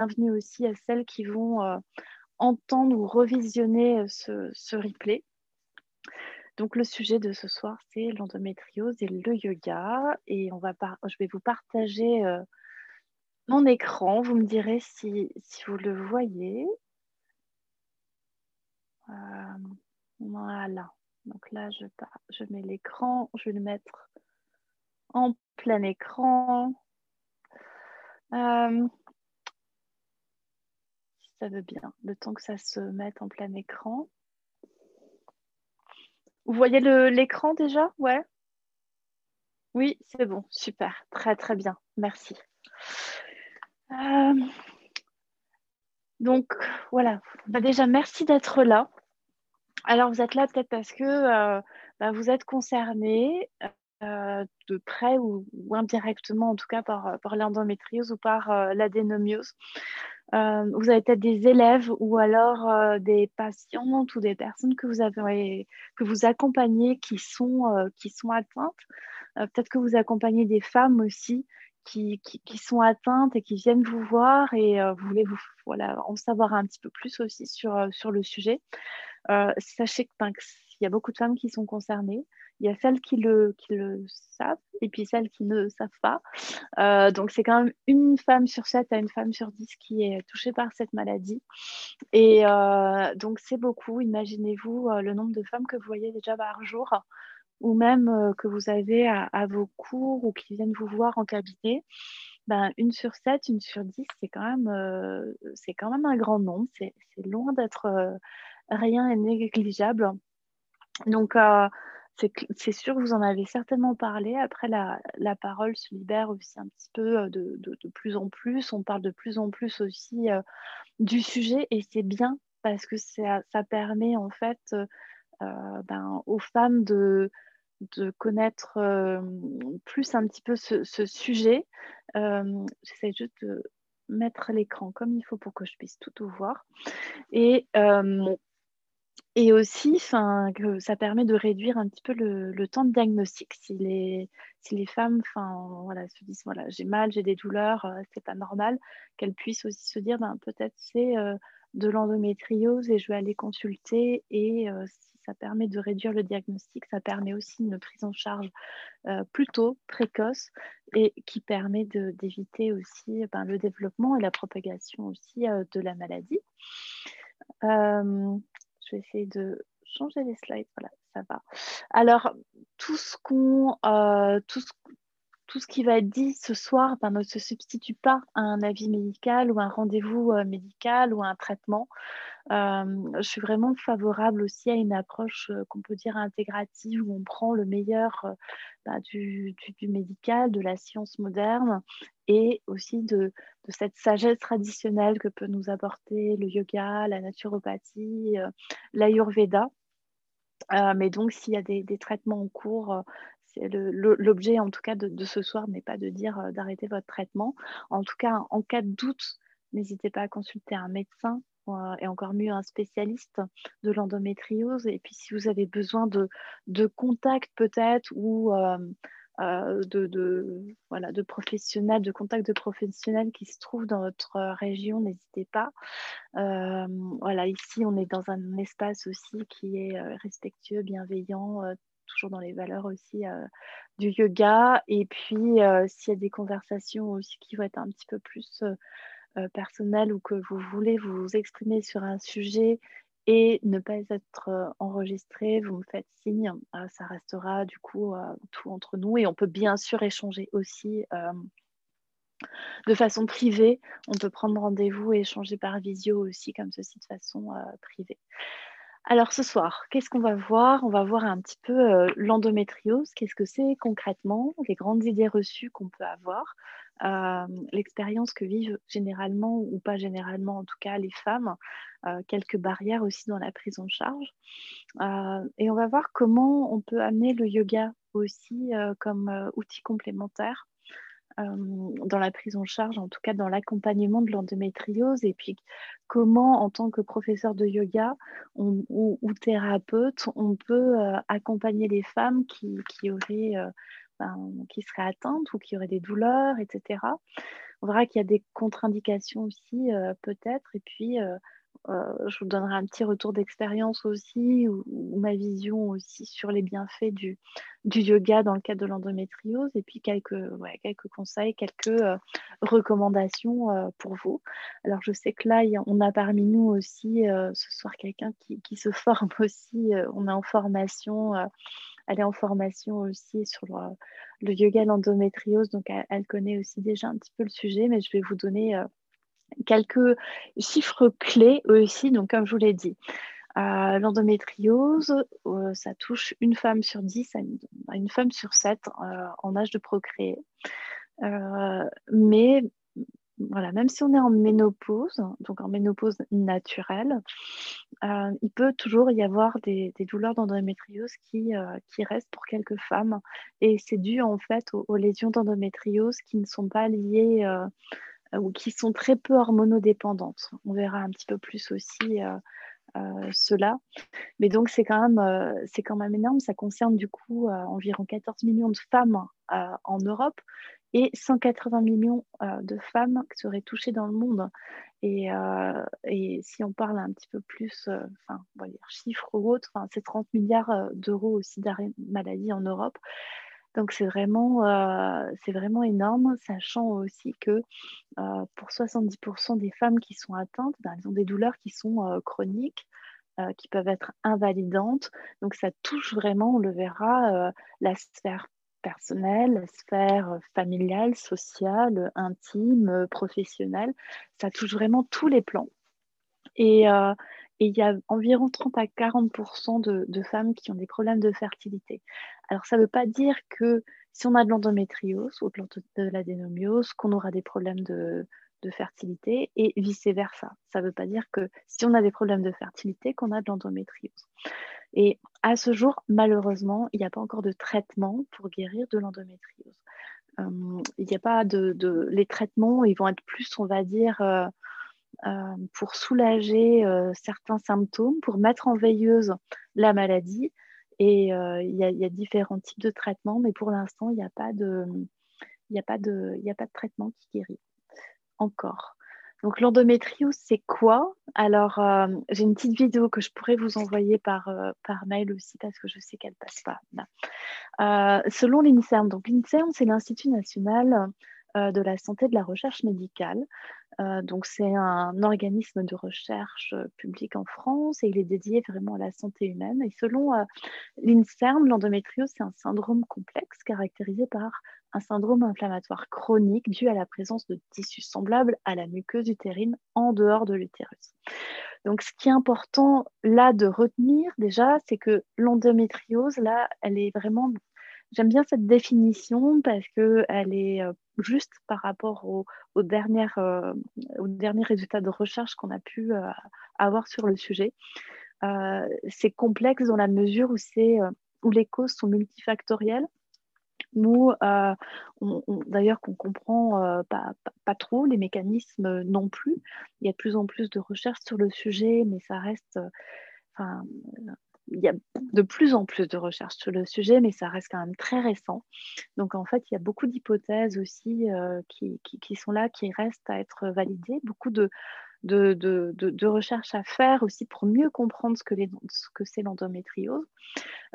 bienvenue aussi à celles qui vont entendre ou revisionner ce, ce, replay. Donc le sujet de ce soir, c'est l'endométriose et le yoga. Et on va je vais vous partager mon écran. Vous me direz si, vous le voyez. voilà. Donc là, je, je mets l'écran. Je vais le mettre en plein écran. Euh, ça veut bien, le temps que ça se mette en plein écran. Vous voyez l'écran déjà? Ouais Oui, c'est bon, super, très très bien, merci. Euh, donc voilà, bah, déjà merci d'être là. Alors vous êtes là peut-être parce que euh, bah, vous êtes concerné euh, de près ou, indirectement en tout cas par, par l'endométriose ou par l'adénomiose. Euh, vous avez peut-être des élèves ou alors euh, des patientes ou des personnes que vous avez que vous accompagnez qui sont euh, qui sont atteintes. peut-être que vous accompagnez des femmes aussi qui, qui, sont atteintes et qui viennent vous voir et vous voulez voilà en savoir un petit peu plus aussi sur sur le sujet. sachez que, ben, qu'il y a beaucoup de femmes qui sont concernées. Il y a celles qui le, le savent et puis celles qui ne savent pas. Euh, donc, c'est quand même une femme sur sept à une femme sur dix qui est touchée par cette maladie. Et euh, donc, c'est beaucoup. Imaginez-vous euh, le nombre de femmes que vous voyez déjà par jour ou même que vous avez à, vos cours ou qui viennent vous voir en cabinet. Ben, une sur sept, une sur dix, c'est quand, même, quand même un grand nombre. C'est loin d'être rien et négligeable. Donc, c'est sûr, vous en avez certainement parlé. Après, la, parole se libère aussi un petit peu euh, de, plus en plus. On parle de plus en plus aussi euh, du sujet et c'est bien parce que ça, permet en fait euh, ben, aux femmes de, connaître plus un petit peu ce, sujet. J'essaie juste de mettre l'écran comme il faut pour que je puisse tout voir. Et aussi, ça permet de réduire un petit peu le, temps de diagnostic. Si les, femmes se disent voilà, j'ai mal, j'ai des douleurs, euh, c'est pas normal, qu'elles puissent aussi se dire ben, peut-être c'est euh, de l'endométriose et je vais aller consulter. Et euh, si ça permet de réduire le diagnostic, ça permet aussi une prise en charge plutôt précoce et qui permet d'éviter aussi ben, le développement et la propagation aussi de la maladie. Je vais essayer de changer les slides. Voilà, ça va. Alors, tout ce qu'on, euh, tout, ce, qui va être dit ce soir ben, ne se substitue pas à un avis médical ou un rendez-vous euh, médical ou un traitement. Euh, je suis vraiment favorable aussi à une approche qu'on peut dire intégrative où on prend le meilleur bah, du, médical, de la science moderne et aussi de, cette sagesse traditionnelle que peut nous apporter le yoga, la naturopathie, euh, l'ayurveda. Euh, mais donc, s'il y a des, traitements en cours, euh, l'objet en tout cas de, ce soir n'est pas de dire d'arrêter votre traitement. En tout cas, en cas de doute, n'hésitez pas à consulter un médecin et encore mieux un spécialiste de l'endométriose. Et puis si vous avez besoin de, de contact peut-être ou euh, de, voilà, de professionnels, de contacts de professionnels qui se trouvent dans votre région, n'hésitez pas. Euh, voilà, ici, on est dans un espace aussi qui est euh, respectueux, bienveillant, toujours dans les valeurs aussi du yoga. Et puis, s'il y a des conversations aussi qui vont être un petit peu plus personnelles ou que vous voulez vous exprimer sur un sujet et ne pas être euh, enregistré, vous me faites signe, euh, ça restera du coup euh, tout entre nous et on peut bien sûr échanger aussi de façon privée. On peut prendre rendez-vous et échanger par visio aussi comme ceci de façon privée. Alors ce soir, qu'est-ce qu'on va voir? On va voir un petit peu l'endométriose, qu'est-ce que c'est concrètement, les grandes idées reçues qu'on peut avoir, euh, l'expérience que vivent généralement ou pas généralement en tout cas les femmes, euh, quelques barrières aussi dans la prise en charge. Euh, et on va voir comment on peut amener le yoga aussi comme outil complémentaire dans la prise en charge, en tout cas dans l'accompagnement de l'endométriose, et puis comment, en tant que professeur de yoga ou, thérapeute, on peut accompagner les femmes qui, auraient qui seraient atteintes ou qui auraient des douleurs, etc. on verra qu'il y a des contre-indications aussi, peut-être. Et puis, euh, je vous donnerai un petit retour d'expérience aussi, ou, ma vision aussi sur les bienfaits du, yoga dans le cadre de l'endométriose, et puis quelques, conseils, quelques euh, recommandations euh, pour vous. Alors je sais que là, on a parmi nous aussi ce soir quelqu'un qui, se forme aussi, on est en formation elle est en formation aussi sur le, yoga l'endométriose, donc elle, connaît aussi déjà un petit peu le sujet, mais je vais vous donner quelques chiffres clés aussi. Donc, comme je vous l'ai dit, euh, l'endométriose, euh, ça touche une femme sur dix à une, femme sur sept euh, en âge de procréer. mais voilà, même si on est en ménopause, donc en ménopause naturelle, il peut toujours y avoir des, douleurs d'endométriose qui, restent pour quelques femmes. Et c'est dû en fait aux, lésions d'endométriose qui ne sont pas liées ou qui sont très peu hormonodépendantes. On verra un petit peu plus aussi euh, euh, cela. Mais donc, c'est quand, même, quand même énorme. Ça concerne du coup environ 14 millions de femmes en Europe et 180 millions de femmes qui seraient touchées dans le monde. Et, si on parle un petit peu plus, enfin, on chiffres ou autres, c'est 30 milliards d'euros aussi d'arrêt maladie en Europe. Donc c'est vraiment, euh, vraiment énorme, sachant aussi que euh, pour 70% des femmes qui sont atteintes, ben, elles ont des douleurs qui sont euh, chroniques, qui peuvent être invalidantes. Donc ça touche vraiment, on le verra, la sphère personnelle, la sphère familiale, sociale, intime, professionnelle. Ça touche vraiment tous les plans. Et, et il y a environ 30 à 40% de, femmes qui ont des problèmes de fertilité. Alors, ça ne veut pas dire que si on a de l'endométriose ou de l'adénomiose, qu'on aura des problèmes de, fertilité et vice-versa. Ça ne veut pas dire que si on a des problèmes de fertilité, qu'on a de l'endométriose. Et à ce jour, malheureusement, il n'y a pas encore de traitement pour guérir de l'endométriose. Euh, il n'y a pas de, Les traitements, ils vont être plus, on va dire, euh, pour soulager euh, certains symptômes, pour mettre en veilleuse la maladie. Et euh, il y, a différents types de traitements, mais pour l'instant, il n'y a, pas de, traitement qui guérit encore. Donc l'endométriose, c'est quoi? Alors, j'ai une petite vidéo que je pourrais vous envoyer par, mail aussi parce que je sais qu'elle passe pas. selon l'INSERM, donc l'INSERM, c'est l'Institut national de la santé de la recherche médicale. Euh, donc c'est un organisme de recherche euh, public en France et il est dédié vraiment à la santé humaine. Et selon euh, l'INSERM, l'endométriose, c'est un syndrome complexe caractérisé par un syndrome inflammatoire chronique dû à la présence de tissus semblables à la muqueuse utérine en dehors de l'utérus. Donc ce qui est important là de retenir déjà, c'est que l'endométriose, là, elle est vraiment J'aime bien cette définition parce qu'elle est euh, juste par rapport aux, euh, aux derniers résultats de recherche qu'on a pu euh, avoir sur le sujet. c'est complexe dans la mesure où, les causes sont multifactorielles. Nous, d'ailleurs, qu'on comprend pas, trop les mécanismes non plus. Il y a de plus en plus de recherches sur le sujet, mais ça reste, il y a de plus en plus de recherches sur le sujet, mais ça reste quand même très récent. Donc en fait, il y a beaucoup d'hypothèses aussi euh, qui, qui, sont là, qui restent à être validées, beaucoup de, de, de, recherches à faire aussi pour mieux comprendre ce que, ce que c'est l'endométriose.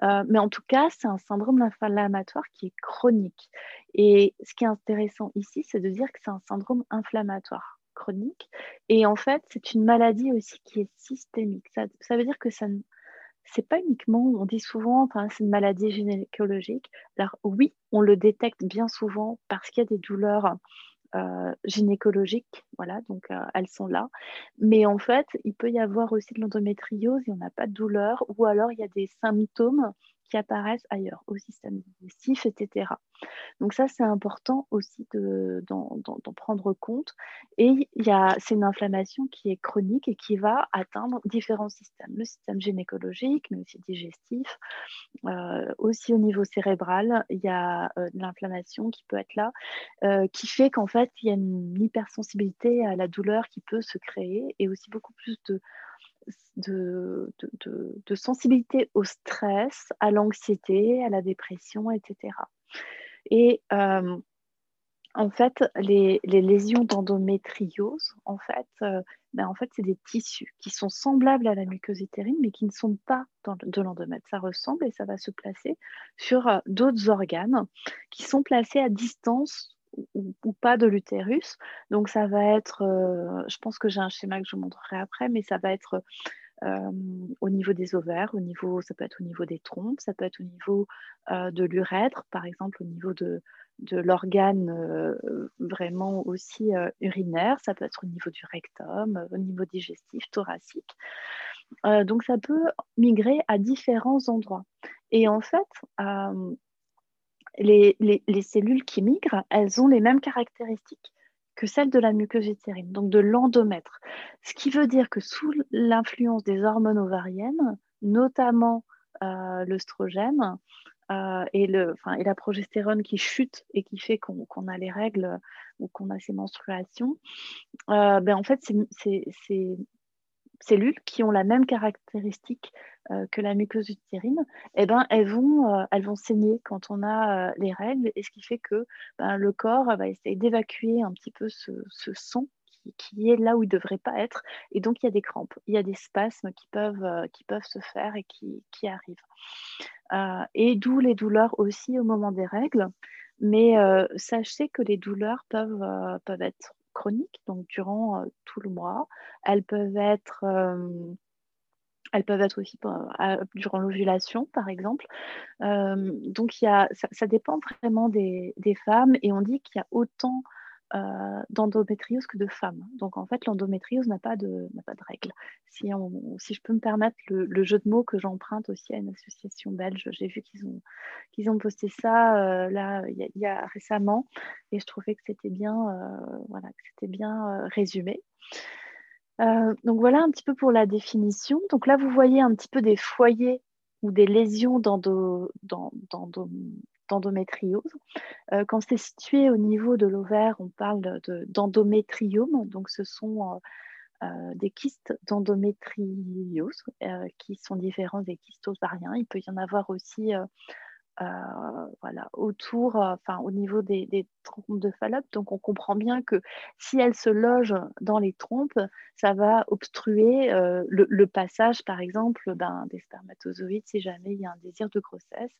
Euh, mais en tout cas, c'est un syndrome inflammatoire qui est chronique. Et ce qui est intéressant ici, c'est de dire que c'est un syndrome inflammatoire chronique. Et en fait, c'est une maladie aussi qui est systémique. Ça, ça veut dire que ça, c'est pas uniquement, on dit souvent, c'est une maladie gynécologique. Alors oui, on le détecte bien souvent parce qu'il y a des douleurs euh, gynécologiques, voilà, donc euh, elles sont là. Mais en fait, il peut y avoir aussi de l'endométriose, il n'y en a pas de douleur, ou alors il y a des symptômes qui apparaissent ailleurs, au système digestif, etc. Donc ça, c'est important aussi d'en prendre compte. Et c'est une inflammation qui est chronique et qui va atteindre différents systèmes. Le système gynécologique, mais aussi digestif. Euh, aussi au niveau cérébral, il y a euh, de l'inflammation qui peut être là, euh, qui fait qu'en fait, il y a une hypersensibilité à la douleur qui peut se créer et aussi beaucoup plus de de, sensibilité au stress, à l'anxiété, à la dépression, etc. Et euh, en fait, les, lésions d'endométriose, en fait, euh, ben, en fait c'est des tissus qui sont semblables à la muqueuse utérine, mais qui ne sont pas dans, de l'endomètre. Ça ressemble et ça va se placer sur euh, d'autres organes qui sont placés à distance ou, pas de l'utérus. Donc, ça va être, je pense que j'ai un schéma que je vous montrerai après, mais ça va être au niveau des ovaires, au niveau, ça peut être au niveau des trompes, ça peut être au niveau de l'urètre, par exemple, au niveau de, de l'organe vraiment aussi urinaire, ça peut être au niveau du rectum, au niveau digestif, thoracique. donc ça peut migrer à différents endroits. Et en fait, les, les, cellules qui migrent, elles ont les mêmes caractéristiques que celles de la muqueuse utérine, donc de l'endomètre. Ce qui veut dire que sous l'influence des hormones ovariennes, notamment l'œstrogène, euh, et, la progestérone qui chute et qui fait qu'on a les règles ou qu'on a ces menstruations, euh, ben en fait, ces cellules qui ont la même caractéristique euh, que la muqueuse utérine, eh ben, elles, vont, elles vont saigner quand on a les règles, et ce qui fait que ben, le corps va essayer d'évacuer un petit peu ce, ce sang qui, est là où il ne devrait pas être. Et donc, il y a des crampes, il y a des spasmes qui peuvent, qui peuvent se faire et qui, qui arrivent. Euh, et d'où les douleurs aussi au moment des règles. Mais euh, sachez que les douleurs peuvent, euh, peuvent être chroniques, donc durant tout le mois. Elles peuvent être elles peuvent être aussi durant l'ovulation, par exemple. donc, y a, ça, dépend vraiment des, femmes et on dit qu'il y a autant euh, d'endométriose que de femmes. Donc en fait, l'endométriose n'a pas de, de règles. Si, si je peux me permettre le, jeu de mots que j'emprunte aussi à une association belge, j'ai vu qu'ils ont, qu'ils ont posté ça euh, là il y, a récemment et je trouvais que c'était bien, euh, voilà, que c'était bien résumé. Donc voilà un petit peu pour la définition. Donc là, vous voyez un petit peu des foyers ou des lésions d'endométriose d'endométriose. Euh, quand c'est situé au niveau de l'ovaire, on parle d'endométrium. donc, ce sont euh, euh, des kystes d'endométriose qui sont différents des kystes ovariens. Il peut y en avoir aussi euh, voilà, autour, euh, enfin au niveau des, trompes de Fallope. Donc on comprend bien que si elles se logent dans les trompes, ça va obstruer euh, le, passage, par exemple, ben, des spermatozoïdes si jamais il y a un désir de grossesse.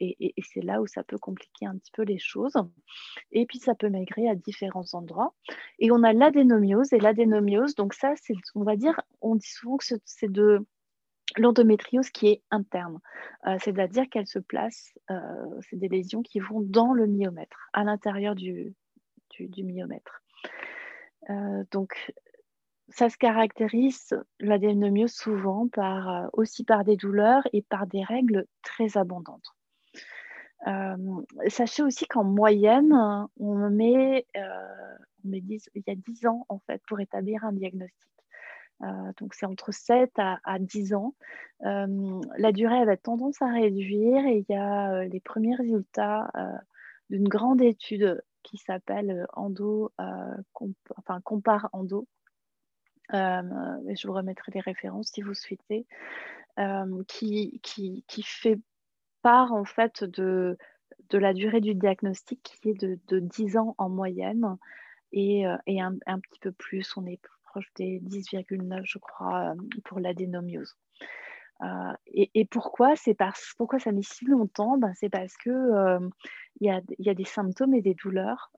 et, c'est là où ça peut compliquer un petit peu les choses. Et puis ça peut maigrir à différents endroits. Et on a l'adénomiose et l'adénomiose. Donc ça, c'est, on va dire, on dit souvent que c'est de l'endométriose qui est interne, euh, c'est-à-dire qu'elle se place, euh, c'est des lésions qui vont dans le myomètre, à l'intérieur du, myomètre. Euh, donc, ça se caractérise, l'adénomiose, souvent par, aussi par des douleurs et par des règles très abondantes. sachez aussi qu'en moyenne, on met, on met il y a 10 ans en fait pour établir un diagnostic. Euh, donc c'est entre 7 à, 10 ans. Euh, la durée avait tendance à réduire et il y a euh, les premiers résultats d'une grande étude qui s'appelle Endo, Compare Endo. je vous remettrai les références si vous souhaitez, qui, fait part en fait de, la durée du diagnostic qui est de, de 10 ans en moyenne et, et un, un, petit peu plus. On est des 10,9, je crois, euh, pour l'adénomiose. Euh, et, pourquoi? C'est parce pourquoi ça met si longtemps? Ben, C'est parce que euh, il y, a, des symptômes et des douleurs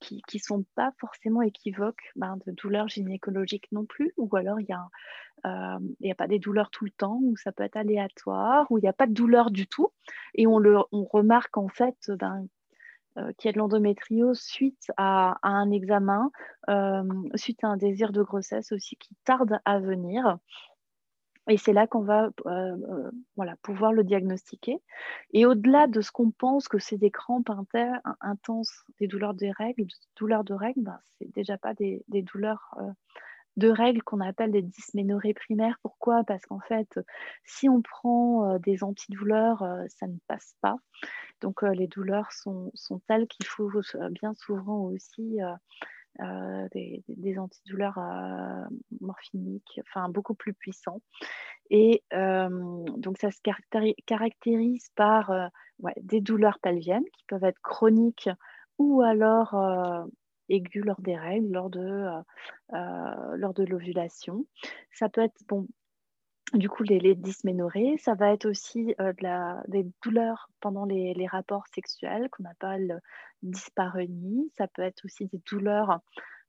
qui ne sont pas forcément équivoques ben, de douleurs gynécologiques non plus, ou alors il n'y a, a pas des douleurs tout le temps, ou ça peut être aléatoire, ou il n'y a pas de douleur du tout. Et on, le, on remarque en fait ben, euh, qui a de l'endométriose suite à, un examen, euh, suite à un désir de grossesse aussi qui tarde à venir. Et c'est là qu'on va euh, pouvoir le diagnostiquer. Et au-delà de ce qu'on pense que c'est des crampes intenses, des douleurs de règles, des douleurs de règles, ben, c'est déjà pas des, des douleurs de règles qu'on appelle des dysménorrhées primaires. Pourquoi? Parce qu'en fait, si on prend des antidouleurs, ça ne passe pas. Donc les douleurs sont, telles qu'il faut bien souvent aussi des, antidouleurs morphiniques, enfin beaucoup plus puissants. Et donc ça se caractérise par des douleurs pelviennes qui peuvent être chroniques ou alors aigu lors des règles, lors de, lors de l'ovulation. Ça peut être, bon, du coup, les, les, dysménorrhées, ça va être aussi la, des douleurs pendant les, les rapports sexuels qu'on appelle dyspareunie. Ça peut être aussi des douleurs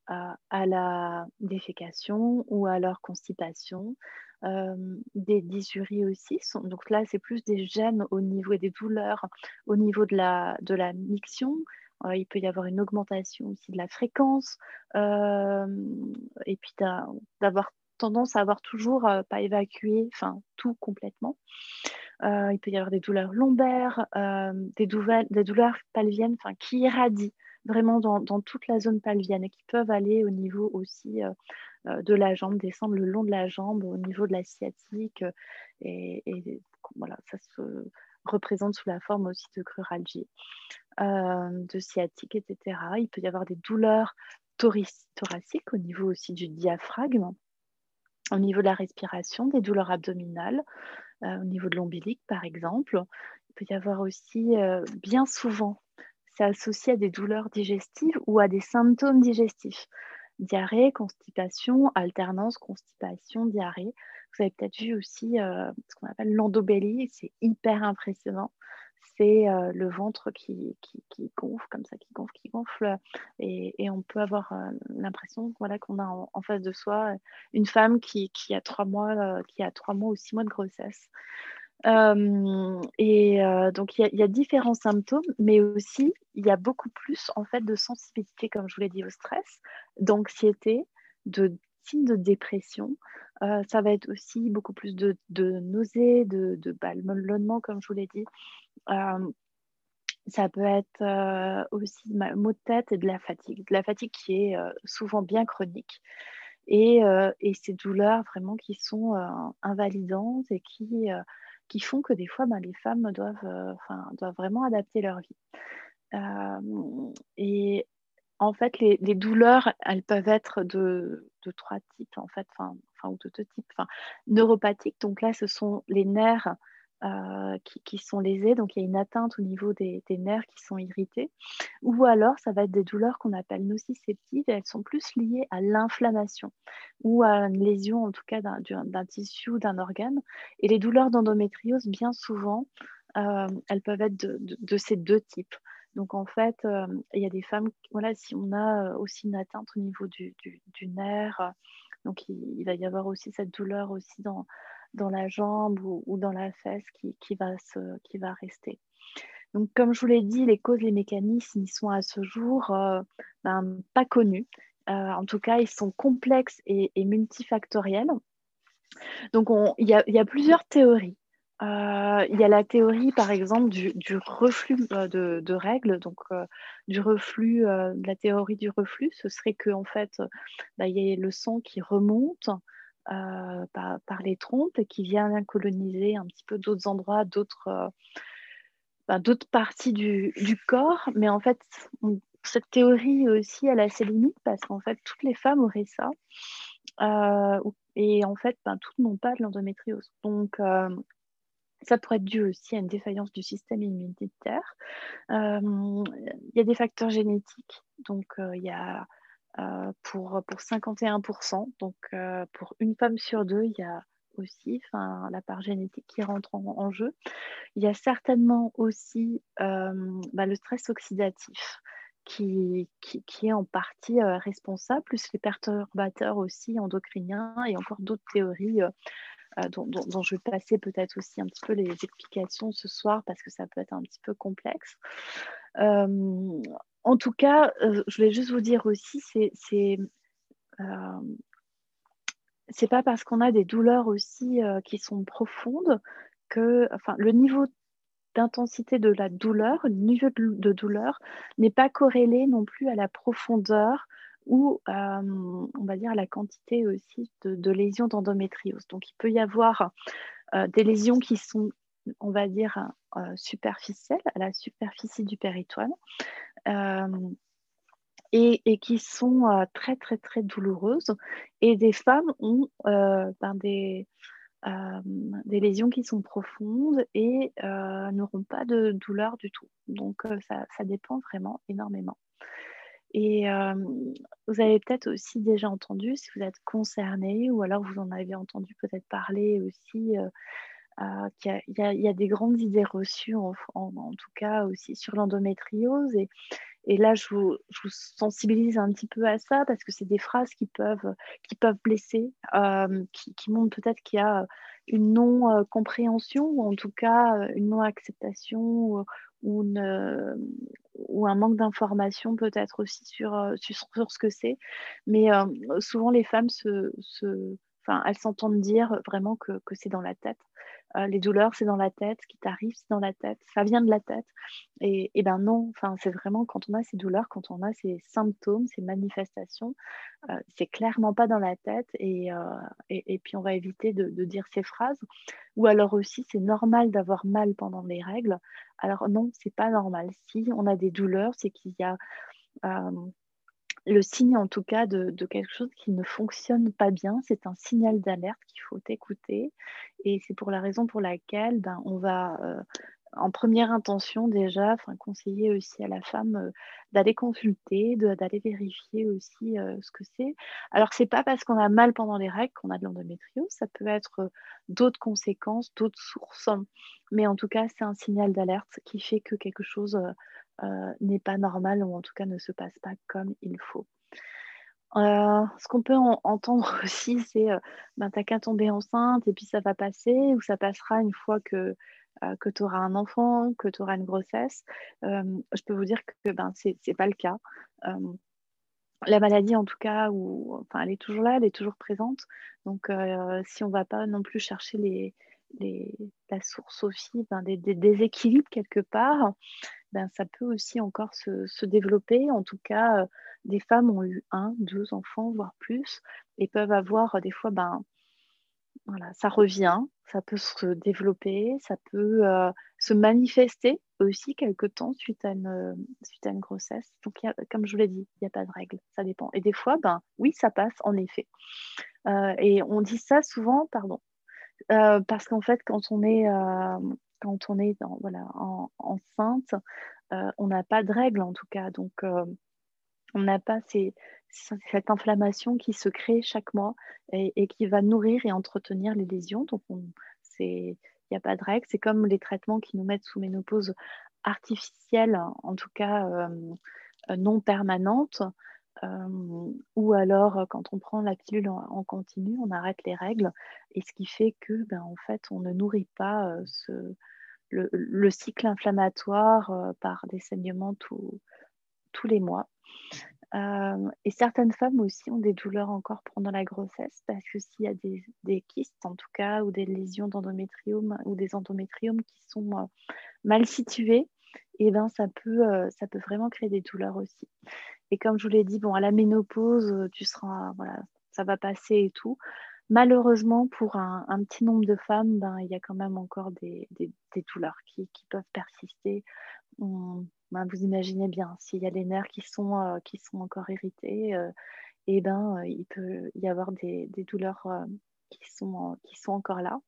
à la défécation ou à leur constipation. des dysuries aussi. donc là, c'est plus des gènes au niveau et des douleurs au niveau de la, de la miction. Il peut y avoir une augmentation aussi de la fréquence et puis d'avoir tendance à avoir toujours pas évacué enfin tout complètement. il peut y avoir des douleurs lombaires, des, douleurs, des douleurs pelviennes qui irradient vraiment dans, toute la zone pelvienne et qui peuvent aller au niveau aussi euh, euh, de la jambe, descendre le long de la jambe, au niveau de la sciatique. Euh, et, voilà, ça se représente sous la forme aussi de cruralgie, de sciatique, etc. Il peut y avoir des douleurs thoraciques au niveau aussi du diaphragme, au niveau de la respiration, des douleurs abdominales, au niveau de l'ombilic par exemple. Il peut y avoir aussi bien souvent c'est associé à des douleurs digestives ou à des symptômes digestifs. Diarrhée, constipation, alternance, constipation, diarrhée. Vous avez peut-être vu aussi euh, ce qu'on appelle l'endobélie, c'est hyper impressionnant. C'est euh, le ventre qui, gonfle comme ça, qui gonfle, qui gonfle. Et, on peut avoir euh, l'impression voilà, qu'on a en, face de soi une femme qui, a trois mois, qui a trois mois ou six mois de grossesse. Et donc, il y, a différents symptômes, mais aussi, il y a beaucoup plus, en fait, de sensibilité, comme je vous l'ai dit, au stress, d'anxiété, de signes de dépression. Euh, ça va être aussi beaucoup plus de, nausées, de, de ballonnement, comme je vous l'ai dit. ça peut être aussi maux de tête et de la fatigue. De la fatigue qui est souvent bien chronique. Et, ces douleurs vraiment qui sont invalidantes et qui font que des fois, ben, les femmes doivent, euh, doivent vraiment adapter leur vie. Euh, et en fait, les, douleurs, elles peuvent être de, trois types, en fait, ou de deux types. Neuropathiques, donc là, ce sont les nerfs euh, qui, sont lésés, donc il y a une atteinte au niveau des, nerfs qui sont irrités, ou alors ça va être des douleurs qu'on appelle nociceptives, et elles sont plus liées à l'inflammation ou à une lésion en tout cas d'un tissu ou d'un organe. Et les douleurs d'endométriose, bien souvent, euh, elles peuvent être de, ces deux types. Donc en fait, euh, il y a des femmes, voilà, si on a aussi une atteinte au niveau du, nerf, donc il, va y avoir aussi cette douleur aussi dans, la jambe ou, dans la fesse qui, va rester. Donc, comme je vous l'ai dit, les causes, les mécanismes, ils sont à ce jour euh, ben, pas connus. Euh, en tout cas, ils sont complexes et, multifactoriels. Donc, il y, a plusieurs théories. Euh, il y a la théorie, par exemple, du, reflux de, de, règles, donc du reflux, la théorie du reflux, ce serait que en fait, ben, il y a le sang qui remonte, euh, par, les trompes et qui vient coloniser un petit peu d'autres endroits, d'autres euh, d'autres parties du, corps. Mais en fait, cette théorie aussi, elle a ses limites parce qu'en fait, toutes les femmes auraient ça. Euh, et en fait, ben, toutes n'ont pas de l'endométriose. Donc, ça pourrait être dû aussi à une défaillance du système immunitaire. Il y a des facteurs génétiques. Donc, il y a euh, pour, pour 51%. Donc, euh, pour une femme sur deux, il y a aussi la part génétique qui rentre en, jeu. Il y a certainement aussi euh, bah, le stress oxydatif qui, qui est en partie responsable, plus les perturbateurs aussi endocriniens et encore d'autres théories dont, dont, je vais passer peut-être aussi un petit peu les explications ce soir parce que ça peut être un petit peu complexe. En tout cas, euh, je voulais juste vous dire aussi, c'est euh, pas parce qu'on a des douleurs aussi euh, qui sont profondes que, enfin, le niveau d'intensité de la douleur, le niveau de, douleur n'est pas corrélé non plus à la profondeur ou, on va dire, la quantité aussi de, lésions d'endométriose. Donc, il peut y avoir des lésions qui sont on va dire, superficielles, à la superficie du péritoine, euh, et, qui sont euh, très très très douloureuses. Et des femmes ont euh, ben, des, lésions qui sont profondes et n'auront pas de douleur du tout. Donc ça, dépend vraiment énormément. Et vous avez peut-être aussi déjà entendu, si vous êtes concerné, ou alors vous en avez entendu peut-être parler aussi, qu'il y, a des grandes idées reçues, en, tout cas aussi sur l'endométriose. Et, là, je vous, sensibilise un petit peu à ça parce que c'est des phrases qui peuvent, qui peuvent blesser, qui, qui, montrent peut-être qu'il y a une non-compréhension, ou en tout cas une non-acceptation ou, ou, un manque d'information peut-être aussi sur, euh, ce que c'est. Mais euh, souvent, les femmes elles s'entendent dire vraiment que c'est dans la tête. Euh, les douleurs, c'est dans la tête, ce qui t'arrive, c'est dans la tête, ça vient de la tête. Et, et ben non, enfin, c'est vraiment quand on a ces douleurs, quand on a ces symptômes, ces manifestations, euh, c'est clairement pas dans la tête. Et, euh, et, et puis on va éviter de, de, dire ces phrases. Ou alors aussi, c'est normal d'avoir mal pendant les règles. Alors non, c'est pas normal. Si on a des douleurs, c'est qu'il y a le signe en tout cas de, quelque chose qui ne fonctionne pas bien. C'est un signal d'alerte qu'il faut écouter. Et c'est pour la raison pour laquelle ben, on va, euh, en première intention déjà, conseiller aussi à la femme euh, d'aller consulter, d'aller vérifier aussi euh, ce que c'est. Alors, c'est pas parce qu'on a mal pendant les règles qu'on a de l'endométriose. Ça peut être d'autres conséquences, d'autres sources. Mais en tout cas, c'est un signal d'alerte qui fait que quelque chose euh, n'est pas normal ou en tout cas ne se passe pas comme il faut. Euh, ce qu'on peut entendre aussi, c'est euh, ben, t'as qu'à tomber enceinte et puis ça va passer ou ça passera une fois que, que tu auras un enfant, que tu auras une grossesse. je peux vous dire que ben, ce n'est pas le cas. la maladie, en tout cas, ou, enfin, elle est toujours là, elle est toujours présente. Donc, si on ne va pas non plus chercher les, les, la source aussi ben, des, des, déséquilibres quelque part, ben, ça peut aussi encore se, développer. En tout cas, euh, des femmes ont eu un, deux enfants, voire plus, et peuvent avoir euh, des fois, ben, voilà, ça revient, ça peut se développer, ça peut euh, se manifester aussi quelque temps suite à une, suite à une grossesse. Donc, comme je vous l'ai dit, il n'y a pas de règle, ça dépend. Et des fois, ben, oui, ça passe, en effet. et on dit ça souvent, pardon, parce qu'en fait, quand on est voilà, enceinte, euh, on n'a pas de règles en tout cas. Donc, euh, on n'a pas cette inflammation qui se crée chaque mois et, qui va nourrir et entretenir les lésions. Donc, il n'y a pas de règles. C'est comme les traitements qui nous mettent sous ménopause artificielle, en tout cas euh, non permanente. Ou alors, quand on prend la pilule en, continu, on arrête les règles, et ce qui fait que, ben, en fait, on ne nourrit pas ce, le, cycle inflammatoire par des saignements tous les mois. et certaines femmes aussi ont des douleurs encore pendant la grossesse parce que s'il y a des, kystes en tout cas ou des lésions d'endométrium ou des endométriomes qui sont mal situés, et eh ben ça peut, ça peut vraiment créer des douleurs aussi. Et comme je vous l'ai dit, bon, à la ménopause, tu seras, voilà, ça va passer et tout. Malheureusement, pour un, petit nombre de femmes, ben, il y a quand même encore des, douleurs qui, peuvent persister. Ben, vous imaginez bien, s'il y a les nerfs qui sont, euh, qui sont encore irrités, euh, et ben, euh, il peut y avoir des, douleurs qui, sont, qui sont encore là.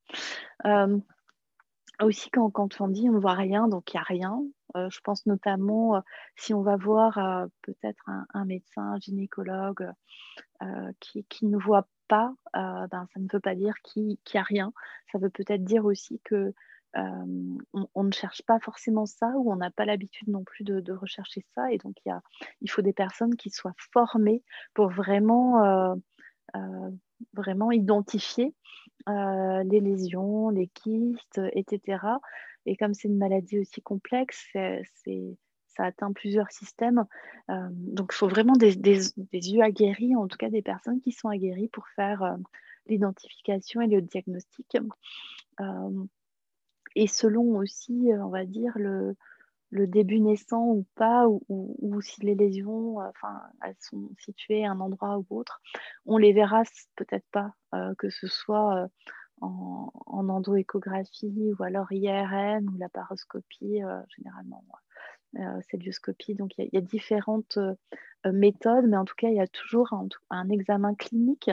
Aussi, quand, on dit on ne voit rien, donc il n'y a rien, je pense notamment si on va voir peut-être un, médecin, un gynécologue qui, qui, ne voit pas, euh, ben, ça ne veut pas dire qu'il n'y a rien. Ça veut peut-être dire aussi que euh, on, ne cherche pas forcément ça ou on n'a pas l'habitude non plus de, rechercher ça. Et donc, il, y a, il faut des personnes qui soient formées pour vraiment, euh, vraiment identifier les lésions, les kystes, etc. Et comme c'est une maladie aussi complexe, c'est ça atteint plusieurs systèmes. Euh, donc, il faut vraiment des, yeux aguerris, en tout cas des personnes qui sont aguerries pour faire euh, l'identification et le diagnostic. Euh, et selon aussi, on va dire, le, début naissant ou pas, ou, si les lésions, enfin, elles sont situées à un endroit ou autre, on les verra peut-être pas, que ce soit en, en endoéchographie ou alors IRM ou la paroscopie, généralement. Euh, cette bioscopie. Donc il y, a différentes euh, méthodes, mais en tout cas, il y a toujours un, examen clinique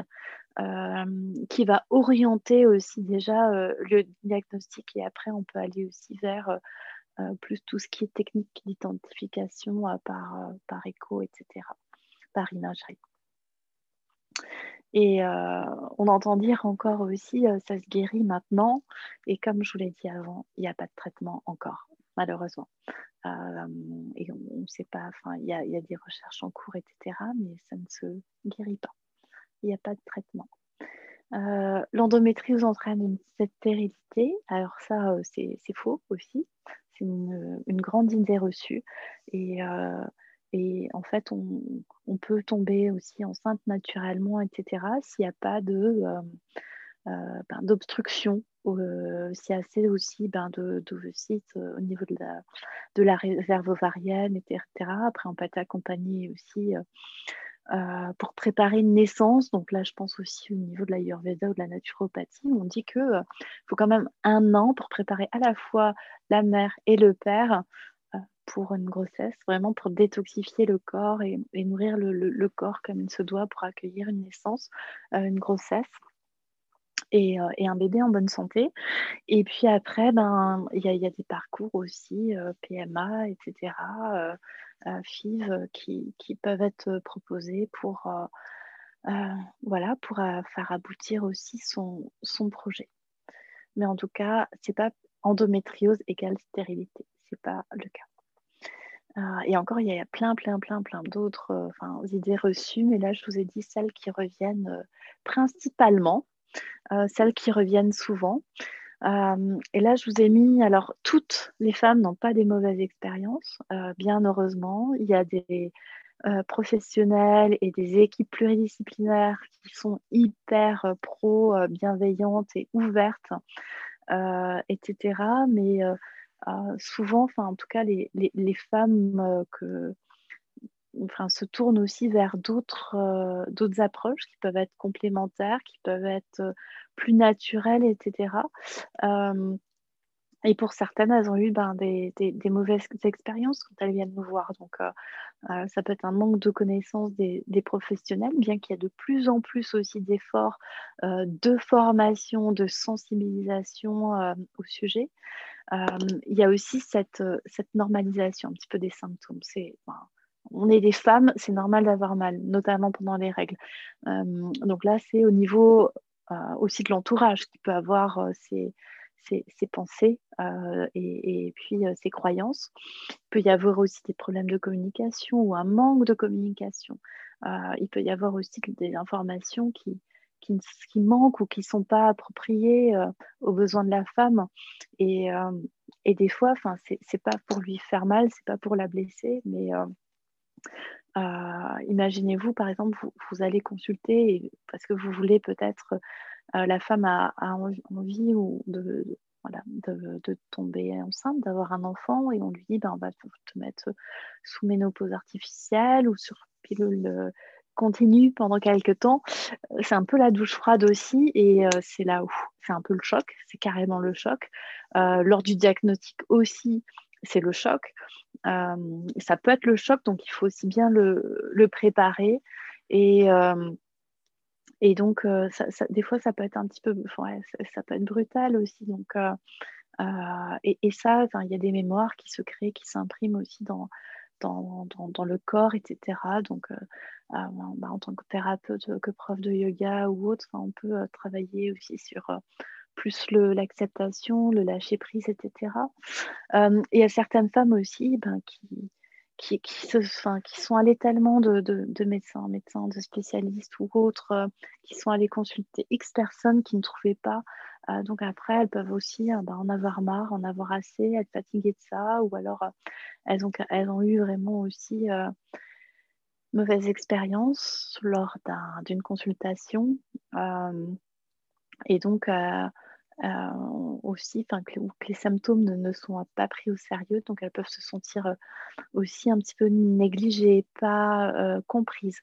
qui va orienter aussi déjà le diagnostic et après on peut aller aussi vers plus tout ce qui est technique d'identification par, par écho, etc., par imagerie. Et on entend dire encore aussi, ça se guérit maintenant. Et comme je vous l'ai dit avant, il n'y a pas de traitement encore, malheureusement. et on ne sait pas, enfin, il y, y, a des recherches en cours, etc., mais ça ne se guérit pas. Il n'y a pas de traitement. L'endométriose entraîne une stérilité. Alors ça, c'est faux aussi. Une, une, grande idée reçue. Et et en fait, on, peut tomber aussi enceinte naturellement, etc., s'il n'y a pas de, euh, euh, ben, d'obstruction, euh, s'il y a assez aussi ben, de, d'ovocytes au niveau de la, de la réserve ovarienne, etc. Après, on peut être accompagné aussi pour préparer une naissance. Donc là, je pense aussi au niveau de la l'Ayurveda ou de la naturopathie. On dit qu'il faut quand même un an pour préparer à la fois la mère et le père pour une grossesse, vraiment pour détoxifier le corps et, nourrir le, corps comme il se doit pour accueillir une naissance, euh, une grossesse. Et, euh, un bébé en bonne santé. Et puis après, ben, il y, a des parcours aussi, euh, PMA, etc., FIV, qui, qui, peuvent être proposés pour, voilà, pour faire aboutir aussi son, son projet. Mais en tout cas, c'est pas endométriose égale stérilité, c'est pas le cas. Et encore, il y a plein, plein, plein, plein d'autres euh, idées reçues, mais là, je vous ai dit celles qui reviennent euh, principalement, euh, celles qui reviennent souvent. Et là, je vous ai mis, alors, toutes les femmes n'ont pas des mauvaises expériences, bien heureusement. Il y a des professionnels et des équipes pluridisciplinaires qui sont hyper pro, bienveillantes et ouvertes, etc. Mais souvent, en tout cas, les, femmes euh, se tournent aussi vers d'autres euh, approches qui peuvent être complémentaires, qui peuvent être euh, plus naturelles, etc. et pour certaines, elles ont eu ben, des, mauvaises expériences quand elles viennent nous voir. Donc, ça peut être un manque de connaissance des, professionnels, bien qu'il y ait de plus en plus aussi d'efforts de formation, de sensibilisation au sujet il y a aussi cette, cette, normalisation un petit peu des symptômes. C'est, on est des femmes, c'est normal d'avoir mal, notamment pendant les règles. donc là, c'est au niveau aussi de l'entourage qui peut avoir ses, ses, pensées et, et, puis ses croyances. Il peut y avoir aussi des problèmes de communication ou un manque de communication. il peut y avoir aussi des informations qui, qui, manquent ou qui ne sont pas appropriés euh, aux besoins de la femme. Et, euh, et des fois, ce n'est pas pour lui faire mal, c'est pas pour la blesser, mais euh, imaginez-vous, par exemple, vous, allez consulter parce que vous voulez peut-être, la femme a, envie ou de, tomber enceinte, d'avoir un enfant, et on lui dit ben, on va te mettre sous ménopause artificielle ou sur pilule continue pendant quelques temps, euh, c'est un peu la douche froide aussi et euh, c'est là où c'est un peu le choc, c'est carrément le choc. Euh, lors du diagnostic aussi, c'est le choc. Ça peut être le choc, donc il faut aussi bien le, préparer. Et, et donc, des fois, ça peut être un petit peu, ça, peut être brutal aussi. Donc, et, ça, il y a des mémoires qui se créent, qui s'impriment aussi dans, le corps, etc. Donc, euh, euh, bah, en tant que thérapeute, que prof de yoga ou autre, on peut euh, travailler aussi sur plus l'acceptation, le, lâcher prise, etc. et il y a certaines femmes aussi ben, qui, qui, qui, se, qui sont allées tellement de, de, de, médecins, médecins, de spécialistes ou autres, qui sont allées consulter X personnes qui ne trouvaient pas euh, donc après, elles peuvent aussi euh, bah, en avoir marre, en avoir assez, être fatiguées de ça, ou alors euh, elles, ont, elles ont eu vraiment aussi mauvaise expérience lors d'une consultation. et donc aussi, que, que, les symptômes ne, ne, sont pas pris au sérieux, donc elles peuvent se sentir aussi un petit peu négligées, pas comprises,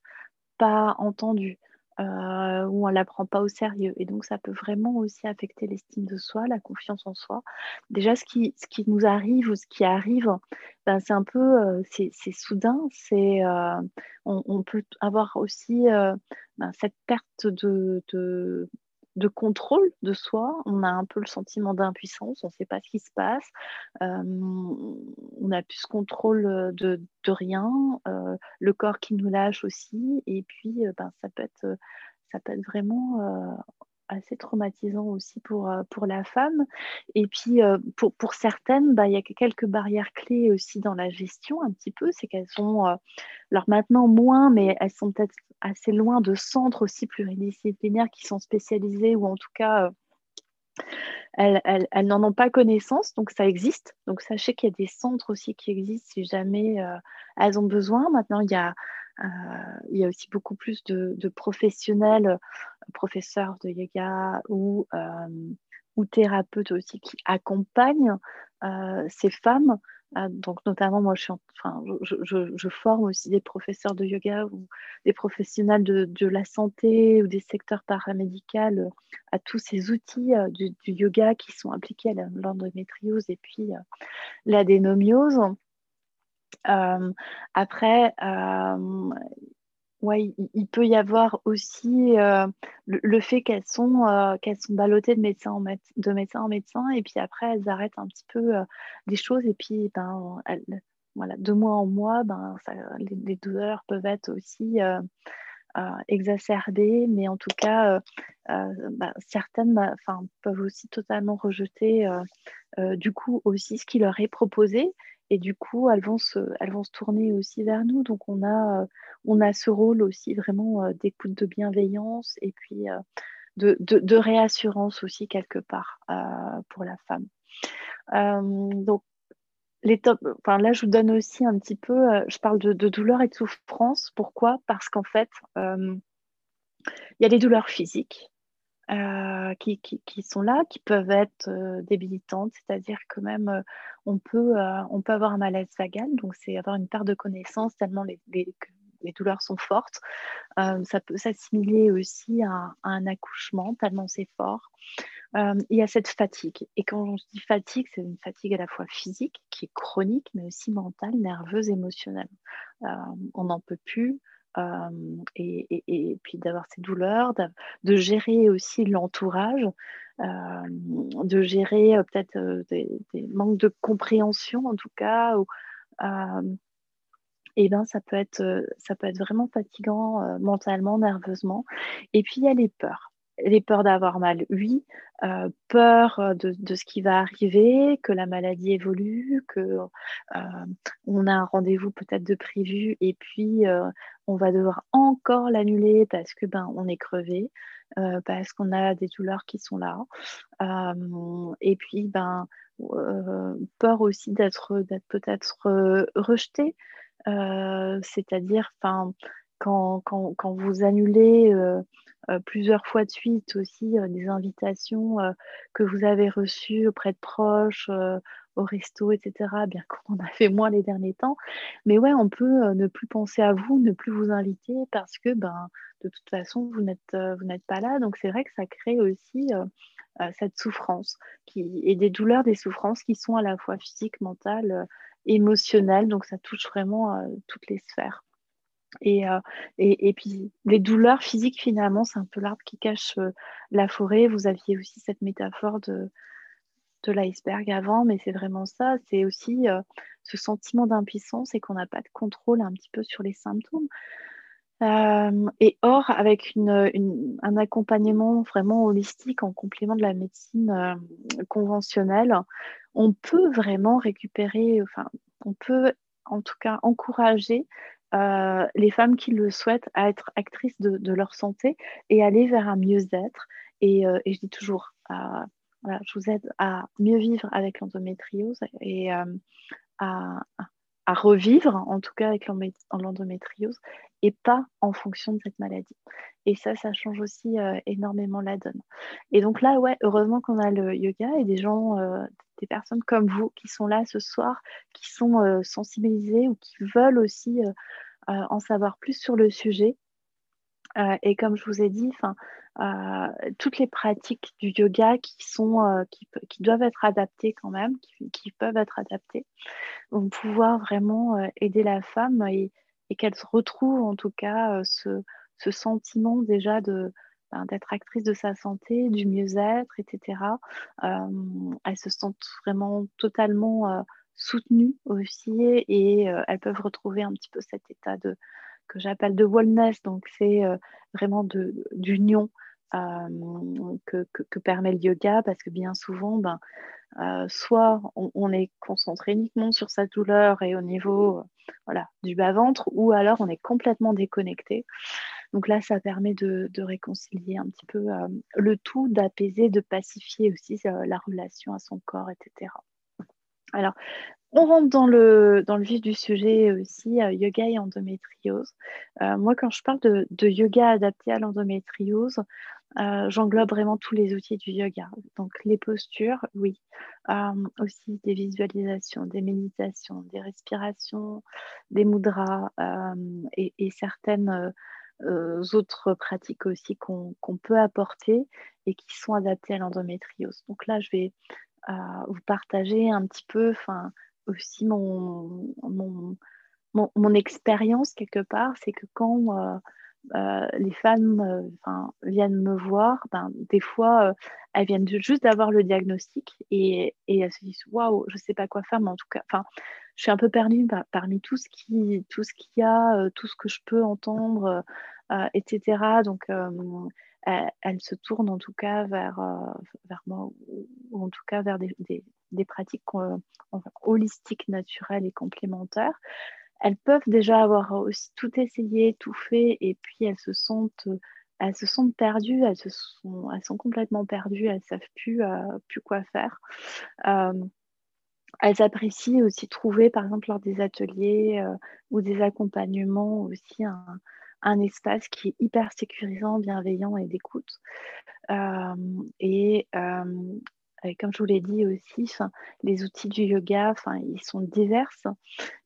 pas entendues. où on ne la prend pas au sérieux. Et donc, ça peut vraiment aussi affecter l'estime de soi, la confiance en soi. Déjà, ce qui, ce qui nous arrive ou ce qui arrive, ben, c'est un peu, c'est soudain, c'est, on, peut avoir aussi ben, cette perte de, de contrôle de soi. On a un peu le sentiment d'impuissance, on ne sait pas ce qui se passe. on n'a plus ce contrôle de, de rien. le corps qui nous lâche aussi. Et puis, ben, ça, peut être, ça peut être vraiment assez traumatisant aussi pour, euh, pour la femme. Et puis, euh, pour, pour certaines, bah, il y a quelques barrières clés aussi dans la gestion, un petit peu. C'est qu'elles sont, euh, alors maintenant moins, mais elles sont peut-être assez loin de centres aussi pluridisciplinaires qui sont spécialisés ou en tout cas. elles, elles, n'en ont pas connaissance, donc ça existe. Donc sachez qu'il y a des centres aussi qui existent si jamais elles ont besoin. Maintenant, il y a il y a aussi beaucoup plus de, professionnels, euh, professeurs de yoga ou, euh, ou thérapeutes aussi qui accompagnent ces femmes donc notamment moi je, forme aussi des professeurs de yoga ou des professionnels de, la santé ou des secteurs paramédicaux à tous ces outils du, yoga qui sont appliqués à l'endométriose et puis l'adénomiose. Euh, après, euh, ouais, il, peut y avoir aussi euh, le, fait qu'elles sont, qu'elles sont ballottées de médecin, en de médecin en et puis après, elles arrêtent un petit peu des choses, et puis ben, voilà, de mois en mois, ben, les, douleurs peuvent être aussi exacerbées, mais en tout cas, ben, certaines ben, peuvent aussi totalement rejeter du coup aussi ce qui leur est proposé et du coup, elles vont se, elles vont se tourner aussi vers nous. Donc, on a, euh, on a ce rôle aussi vraiment euh, d'écoute de bienveillance et puis euh, de, de, réassurance aussi quelque part pour la femme. donc, les top, enfin, là, je vous donne aussi un petit peu, je parle de, de, douleur et de souffrance. Pourquoi? Parce qu'en fait, il y a les douleurs physiques euh, qui, sont là, qui peuvent être euh, débilitantes, c'est-à-dire que même euh, on, peut, avoir un malaise vagal, donc c'est avoir une perte de connaissance tellement les, douleurs sont fortes. ça peut s'assimiler aussi à, un accouchement, tellement c'est fort. il y a cette fatigue. Et quand on dit fatigue, c'est une fatigue à la fois physique, qui est chronique, mais aussi mentale, nerveuse, émotionnelle. on n'en peut plus, et, puis d'avoir ces douleurs, de, gérer aussi l'entourage, de gérer peut-être des, manques de compréhension en tout cas. Et ben, ça, peut être, ça peut être vraiment fatigant mentalement, nerveusement. Et puis il y a les peurs les peurs d'avoir mal, oui. Euh, peur de, ce qui va arriver, que la maladie évolue, que euh, on a un rendez-vous peut-être de prévu et puis euh, on va devoir encore l'annuler parce que ben on est crevé, parce qu'on a des douleurs qui sont là. et puis ben peur aussi d'être d'être peut-être rejeté, c'est-à-dire enfin quand, quand, quand, vous annulez euh, plusieurs fois de suite aussi euh, des invitations euh, que vous avez reçues auprès de proches, au resto, etc. Bien qu'on en a fait moins les derniers temps. Mais ouais, on peut ne plus penser à vous, ne plus vous inviter parce que ben, de toute façon, vous n'êtes, vous n'êtes pas là. Donc c'est vrai que ça crée aussi cette souffrance qui, et des douleurs, des souffrances qui sont à la fois physiques, mentales, émotionnelles. Donc ça touche vraiment toutes les sphères. Euh, et, et, puis les douleurs physiques, finalement, c'est un peu l'arbre qui cache euh, la forêt. Vous aviez aussi cette métaphore de, de l'iceberg avant, mais c'est vraiment ça. C'est aussi euh, ce sentiment d'impuissance et qu'on n'a pas de contrôle un petit peu sur les symptômes. et or, avec une, un accompagnement vraiment holistique en complément de la médecine conventionnelle, on peut vraiment récupérer, enfin, on peut en tout cas encourager euh, les femmes qui le souhaitent à être actrices de, leur santé et aller vers un mieux-être. Et, euh, je dis toujours, euh, je vous aide à mieux vivre avec l'endométriose et à, revivre, en tout cas avec l'endométriose, et pas en fonction de cette maladie. Et ça, ça change aussi énormément la donne. Et donc là, ouais, heureusement qu'on a le yoga et des gens, des personnes comme vous qui sont là ce soir, qui sont sensibilisées ou qui veulent aussi en savoir plus sur le sujet. Euh, et comme je vous ai dit, euh, toutes les pratiques du yoga qui, sont, euh, qui, doivent être adaptées quand même, qui, peuvent être adaptées, vont pouvoir vraiment aider la femme et, qu'elle se retrouve en tout cas ce, ce, sentiment déjà de ben, d'être actrice de sa santé, du mieux-être, etc. elles se sentent vraiment totalement soutenues aussi et elles peuvent retrouver un petit peu cet état de, que j'appelle de wellness, donc c'est euh, vraiment d'union euh, que, permet le yoga, parce que bien souvent, ben, euh, soit on, est concentré uniquement sur sa douleur et au niveau voilà, du bas-ventre, ou alors on est complètement déconnecté. Donc là, ça permet de, de réconcilier un petit peu le tout, d'apaiser, de pacifier aussi la relation à son corps, etc. Alors, on rentre dans le, dans le vif du sujet aussi, euh, yoga et endométriose. Euh, moi, quand je parle de, yoga adapté à l'endométriose, euh, j'englobe vraiment tous les outils du yoga. Donc, les postures, oui. aussi des visualisations, des méditations, des respirations, des mudras et, certaines autres pratiques aussi qu'on peut apporter et qui sont adaptées à l'endométriose. Donc là, je vais vous partager un petit peu, aussi mon, mon, mon, expérience quelque part, c'est que quand euh, euh, les femmes euh, viennent me voir, ben, des fois, elles viennent juste d'avoir le diagnostic et, et, elles se disent Waouh, je ne sais pas quoi faire, mais en tout cas, je suis un peu perdue parmi tout ce qu'il y a, tout ce que je peux entendre, etc. Donc, elle, se tourne en tout cas vers, vers moi, ou en tout cas vers des pratiques holistiques, naturelles et complémentaires, elles peuvent déjà avoir tout essayé, tout fait, et puis elles se sentent, perdues, elles, sont, complètement perdues, elles ne savent plus, euh, plus quoi faire. Euh, elles apprécient aussi trouver, par exemple, lors des ateliers euh, ou des accompagnements, aussi un, un, espace qui est hyper sécurisant, bienveillant et d'écoute. et comme je vous l'ai dit aussi, les outils du yoga, ils sont divers.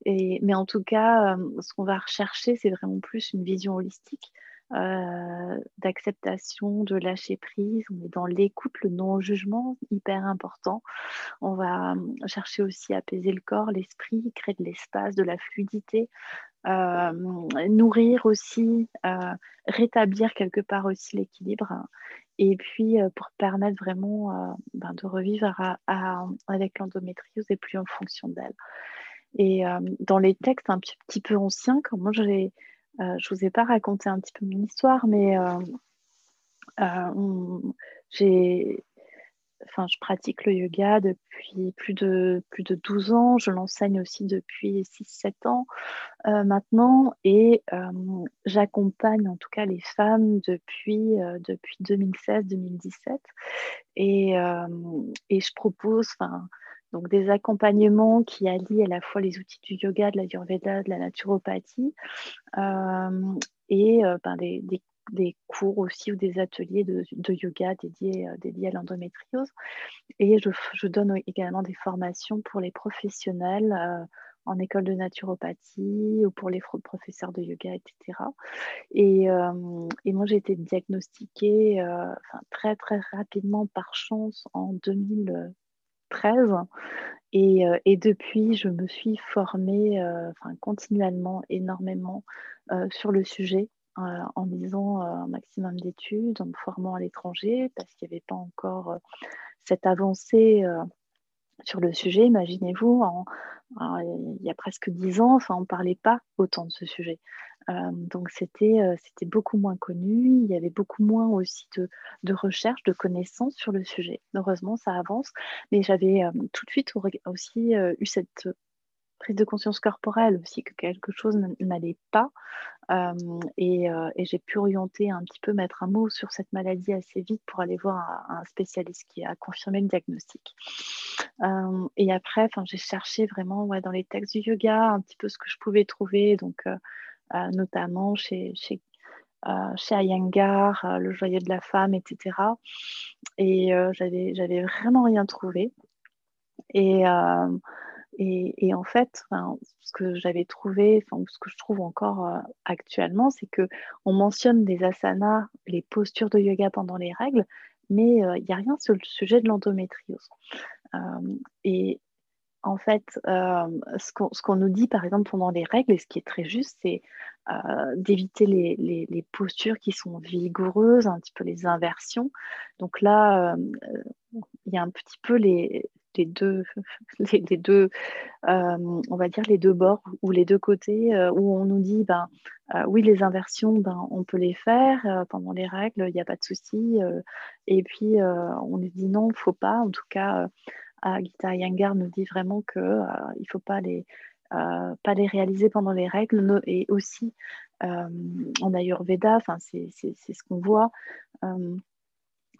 Et, mais en tout cas, euh, ce qu'on va rechercher, c'est vraiment plus une vision holistique euh, d'acceptation, de lâcher prise. On est dans l'écoute, le non-jugement, hyper important. On va euh, chercher aussi à apaiser le corps, l'esprit, créer de l'espace, de la fluidité. nourrir aussi, rétablir quelque part aussi l'équilibre et puis euh, pour permettre vraiment euh, ben, de revivre avec l'endométriose et plus en fonction d'elle. Et euh, dans les textes un petit, peu anciens, comment je ne vous ai pas raconté un petit peu mon histoire, mais j'ai enfin, je pratique le yoga depuis plus de, plus de 12 ans. Je l'enseigne aussi depuis 6-7 ans euh, maintenant. Et euh, j'accompagne en tout cas les femmes depuis, euh, depuis 2016-2017. Et, et, je propose donc des accompagnements qui allient à la fois les outils du yoga, de la Yurveda, de la naturopathie et ben, des, des des cours aussi ou des ateliers de, yoga dédiés, euh, dédiés à l'endométriose. Et je, donne également des formations pour les professionnels euh, en école de naturopathie ou pour les professeurs de yoga, etc. Et, euh, et moi, j'ai été diagnostiquée très, très rapidement par chance en 2013. Et, et, depuis, je me suis formée continuellement, énormément sur le sujet. Euh, en lisant euh, un maximum d'études, en me formant à l'étranger, parce qu'il n'y avait pas encore euh, cette avancée sur le sujet. Imaginez-vous, il y a presque dix ans, on ne parlait pas autant de ce sujet. donc c'était beaucoup moins connu, il y avait beaucoup moins aussi de, de recherche, de connaissances sur le sujet. Heureusement, ça avance, mais j'avais tout de suite aussi eu cette prise de conscience corporelle aussi que quelque chose n'allait pas. Euh, et, euh, j'ai pu orienter un petit peu, mettre un mot sur cette maladie assez vite pour aller voir un, spécialiste qui a confirmé le diagnostic. Euh, et après, j'ai cherché vraiment dans les textes du yoga un petit peu ce que je pouvais trouver, donc notamment chez, chez chez Ayangar, le joyeux de la femme, etc. Et j'avais, j'avais vraiment rien trouvé. Et, Et, en fait, ce que j'avais trouvé, ce que je trouve encore euh, actuellement, c'est que on mentionne des asanas, les postures de yoga pendant les règles, mais il n'y a rien sur le sujet de l'endométriose. et en fait, ce qu'on nous dit, par exemple, pendant les règles, et ce qui est très juste, c'est d'éviter les, postures qui sont vigoureuses, un petit peu les inversions. Donc là, il y a un petit peu les, les deux, les, deux on va dire les deux bords ou les deux côtés où on nous dit, ben, oui, les inversions, ben, on peut les faire pendant les règles, il n'y a pas de souci. et puis, on nous dit non, il faut pas. En tout cas, Gita Yangar nous dit vraiment il ne faut pas les, pas les réaliser pendant les règles et aussi en Ayurveda, c'est ce qu'on voit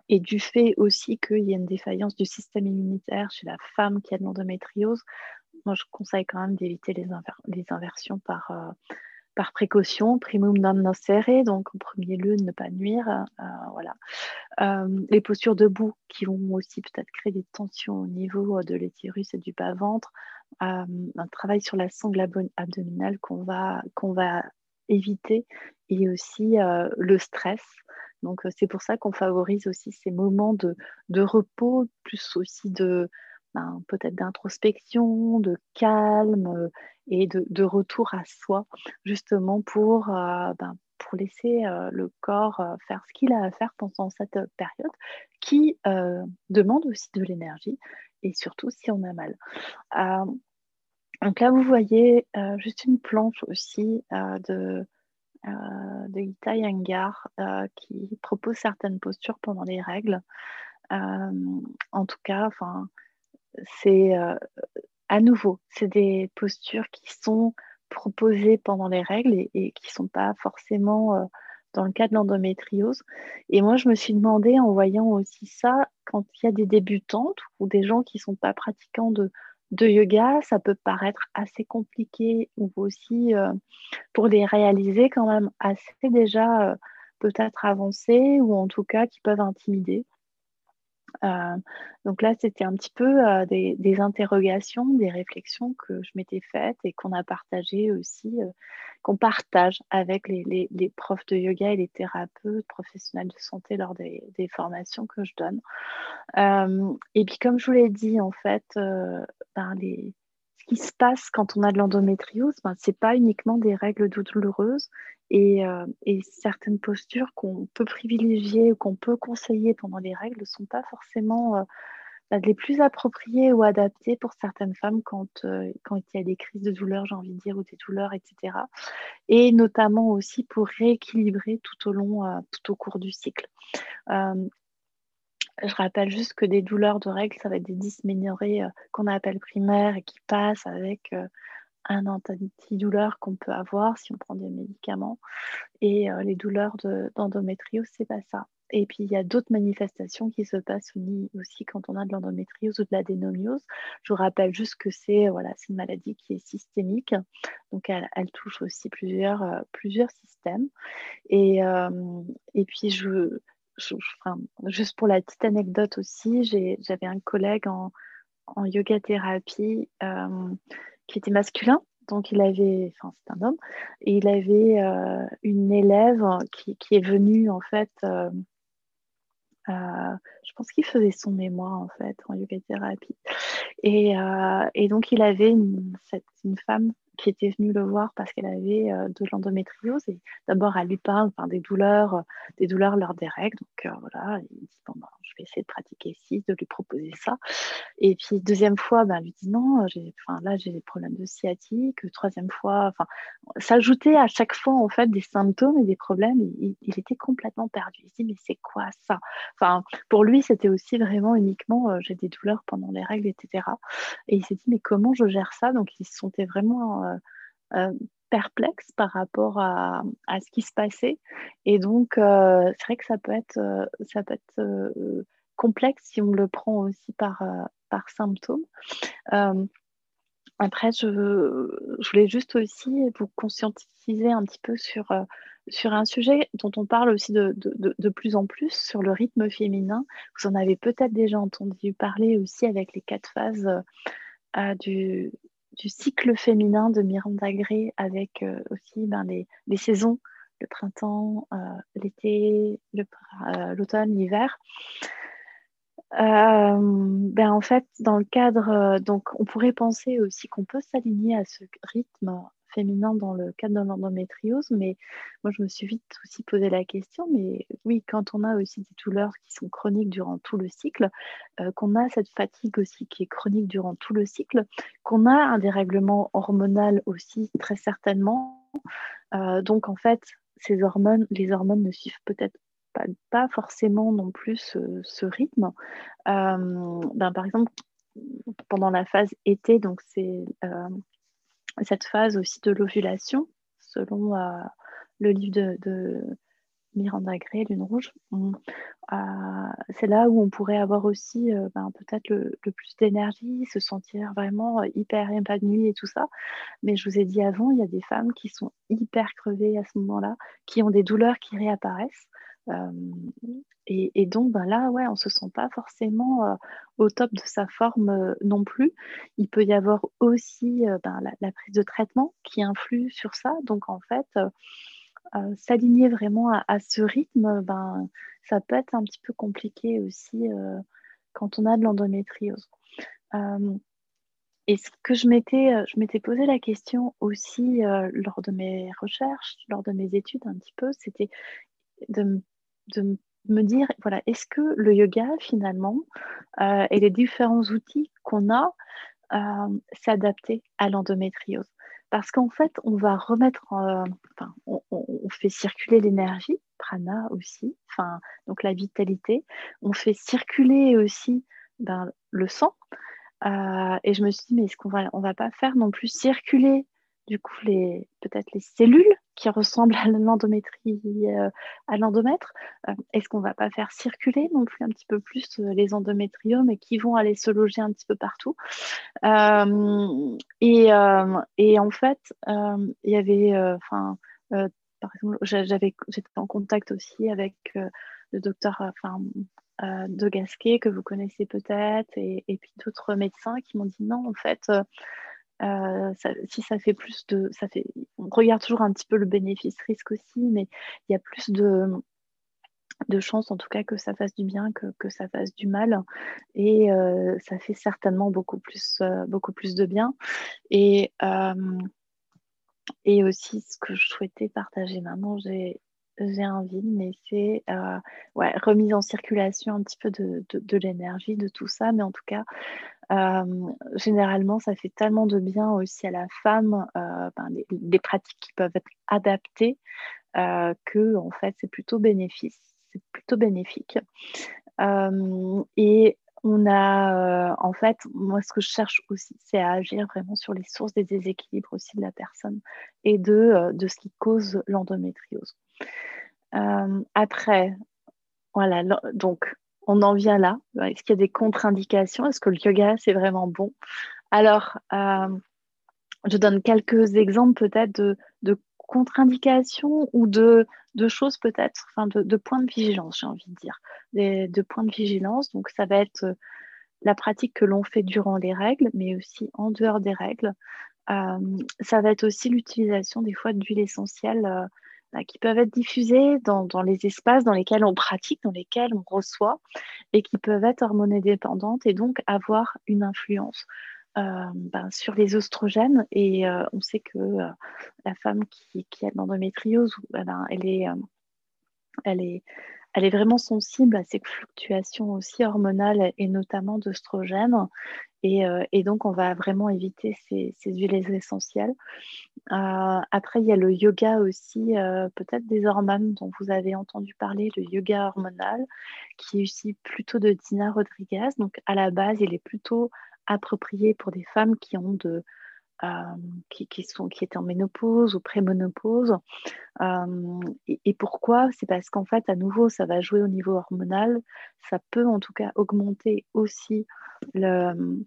et du fait aussi qu'il y a une défaillance du système immunitaire chez la femme qui a de l'endométriose, moi je conseille quand même d'éviter les, inversions par, euh, par précaution, primum non nocere, donc en premier lieu ne pas nuire. Euh, voilà. Euh, les postures debout qui vont aussi peut-être créer des tensions au niveau de l'utérus et du bas-ventre. un travail sur la sangle abdominale qu'on va éviter et aussi le stress. Donc, c'est pour ça qu'on favorise aussi ces moments de, repos, plus aussi de ben, peut-être d'introspection, de calme et de, retour à soi, justement pour, ben, pour laisser le corps faire ce qu'il a à faire pendant cette période qui demande aussi de l'énergie et surtout si on a mal. donc là, vous voyez juste une planche aussi de euh, de Gita Yangar euh, qui propose certaines postures pendant les règles. Euh, en tout cas, c'est à nouveau, c'est des postures qui sont proposées pendant les règles et, qui ne sont pas forcément dans le cas de l'endométriose. Et moi, je me suis demandé en voyant aussi ça, quand il y a des débutantes ou des gens qui ne sont pas pratiquants de, de yoga, ça peut paraître assez compliqué ou aussi euh, pour les réaliser quand même assez déjà euh, peut-être avancés ou en tout cas qui peuvent intimider. Euh, donc là, c'était un petit peu des, interrogations, des réflexions que je m'étais faites et qu'on a partagées aussi, qu'on partage avec les, profs de yoga et les thérapeutes professionnels de santé lors des, formations que je donne. et puis, comme je vous l'ai dit, en fait, ben, les, qui se passe quand on a de l'endométriose, ben, ce n'est pas uniquement des règles douloureuses, euh, et, certaines postures qu'on peut privilégier ou qu'on peut conseiller pendant les règles ne sont pas forcément euh, bah, les plus appropriées ou adaptées pour certaines femmes quand, euh, quand il y a des crises de douleur, j'ai envie de dire, ou des douleurs, etc. Et notamment aussi pour rééquilibrer tout au long, tout au cours du cycle. Je rappelle juste que des douleurs de règles, ça va être des dysménorrhées qu'on appelle primaires et qui passent avec un antidouleur qu'on peut avoir si on prend des médicaments. Et euh, les douleurs d'endométriose, c'est pas ça. Et puis, il y a d'autres manifestations qui se passent aussi quand on a de l'endométriose ou de l'adénomiose. Je vous rappelle juste que c'est voilà, une maladie qui est systémique. Donc, elle, touche aussi plusieurs, euh, plusieurs systèmes. Et, euh, et puis, je, juste pour la petite anecdote aussi, j'avais un collègue en, en yoga thérapie qui était masculin. Donc, il avait, enfin, c'est un homme, et il avait euh, une élève qui, qui, est venue, en fait, euh, euh, je pense qu'il faisait son mémoire, en fait, en yoga thérapie. Et, et donc, il avait une femme qui était venue le voir parce qu'elle avait de l'endométriose. Et d'abord, elle lui parle des douleurs, des douleurs lors des règles. Donc voilà, il dit bon, ben, je vais essayer de pratiquer ici, de lui proposer ça. Et puis deuxième fois, ben, elle lui dit non, là j'ai des problèmes de sciatique. Troisième fois, enfin, s'ajouter à chaque fois en fait des symptômes et des problèmes. Il, il était complètement perdu. Il se dit mais c'est quoi ça? Enfin, pour lui, c'était aussi vraiment uniquement j'ai des douleurs pendant les règles, etc. Et il s'est dit mais comment je gère ça? Donc il se sentait vraiment euh, euh, perplexe par rapport à, ce qui se passait. Et donc, euh, c'est vrai que ça peut être, ça peut être complexe si on le prend aussi par, par symptômes. après, je, je, voulais juste aussi vous conscientiser un petit peu sur, sur un sujet dont on parle aussi de, de, de, plus en plus, sur le rythme féminin. Vous en avez peut-être déjà entendu parler aussi avec les quatre phases du, du cycle féminin de Miranda Gray avec aussi ben, les, saisons, le printemps, l'été, l'automne, l'hiver. ben en fait, dans le cadre, donc on pourrait penser aussi qu'on peut s'aligner à ce rythme dans le cadre de l'endométriose, mais moi je me suis vite aussi posé la question, mais oui, quand on a aussi des douleurs qui sont chroniques durant tout le cycle, euh, qu'on a cette fatigue aussi qui est chronique durant tout le cycle, qu'on a un dérèglement hormonal aussi très certainement. Euh, donc en fait, ces hormones, les hormones ne suivent peut-être pas, forcément non plus ce, rythme. Euh, ben, par exemple, pendant la phase été, donc c'est cette phase aussi de l'ovulation, selon euh, le livre de, Miranda Gray, Lune Rouge. Euh, c'est là où on pourrait avoir aussi euh, ben, peut-être le, plus d'énergie, se sentir vraiment hyper épanoui et tout ça. Mais je vous ai dit avant, il y a des femmes qui sont hyper crevées à ce moment-là, qui ont des douleurs qui réapparaissent. Et, donc ben là, ouais, on ne se sent pas forcément au top de sa forme non plus. Il peut y avoir aussi ben, la, prise de traitement qui influe sur ça. Donc en fait, s'aligner vraiment à, ce rythme, ben, ça peut être un petit peu compliqué aussi quand on a de l'endométriose. et ce que je m'étais, je m'étais posé la question aussi lors de mes recherches, lors de mes études un petit peu, c'était de, de me dire, voilà, est-ce que le yoga, finalement, euh, et les différents outils qu'on a, euh, s'adapter à l'endométriose? Parce qu'en fait, on va remettre, enfin, on, fait circuler l'énergie, prana aussi, enfin, donc la vitalité, on fait circuler aussi ben, le sang. Euh, et je me suis dit, mais est-ce qu'on va, on va pas faire non plus circuler du coup peut-être les cellules qui ressemblent à l'endométrie, euh, à l'endomètre. Euh, Est-ce qu'on va pas faire circuler non un petit peu plus euh, les endométriomes et qui vont aller se loger un petit peu partout et, en fait, il y avait, enfin, par exemple, j'étais en contact aussi avec le docteur, enfin, de Gasquet que vous connaissez peut-être et, puis d'autres médecins qui m'ont dit non, en fait euh, si ça fait plus de. Ça fait, on regarde toujours un petit peu le bénéfice-risque aussi, mais il y a plus de, de chances en tout cas que ça fasse du bien que, que ça fasse du mal. Et euh, ça fait certainement beaucoup plus, euh, beaucoup plus de bien. Et, et aussi, ce que je souhaitais partager maintenant, j'ai j'ai un vide, mais c'est ouais, remise en circulation un petit peu de, de, de l'énergie, de tout ça. Mais en tout cas, euh, généralement, ça fait tellement de bien aussi à la femme, euh, ben, des, pratiques qui peuvent être adaptées, euh, que en fait, c'est plutôt bénéfique. C'est plutôt bénéfique. et on a, en fait, moi, ce que je cherche aussi, c'est à agir vraiment sur les sources des déséquilibres aussi de la personne et de, de ce qui cause l'endométriose. après, voilà, donc on en vient là. Est-ce qu'il y a des contre-indications? Est-ce que le yoga, c'est vraiment bon? Alors, euh, je donne quelques exemples peut-être de, contre-indications ou de, choses peut-être, enfin de, points de vigilance, j'ai envie de dire. de points de vigilance, donc ça va être euh, la pratique que l'on fait durant les règles, mais aussi en dehors des règles. Euh, ça va être aussi l'utilisation des fois d'huile essentielle qui peuvent être diffusées dans, les espaces dans lesquels on pratique, dans lesquels on reçoit, et qui peuvent être hormonodépendantes et donc avoir une influence euh, ben, sur les oestrogènes. Et euh, on sait que euh, la femme qui, a de l'endométriose, eh ben, elle, est, elle, est, elle est vraiment sensible à ces fluctuations aussi hormonales et notamment d'oestrogènes. Et, donc, on va vraiment éviter ces, huiles essentielles. Euh, après, il y a le yoga aussi, euh, peut-être des hormones dont vous avez entendu parler, le yoga hormonal, qui est aussi plutôt de Dina Rodriguez. Donc, à la base, il est plutôt approprié pour des femmes qui qui, sont, qui étaient en ménopause ou prémonopause. et, et, pourquoi? C'est parce qu'en fait, à nouveau, ça va jouer au niveau hormonal. Ça peut en tout cas augmenter aussi le,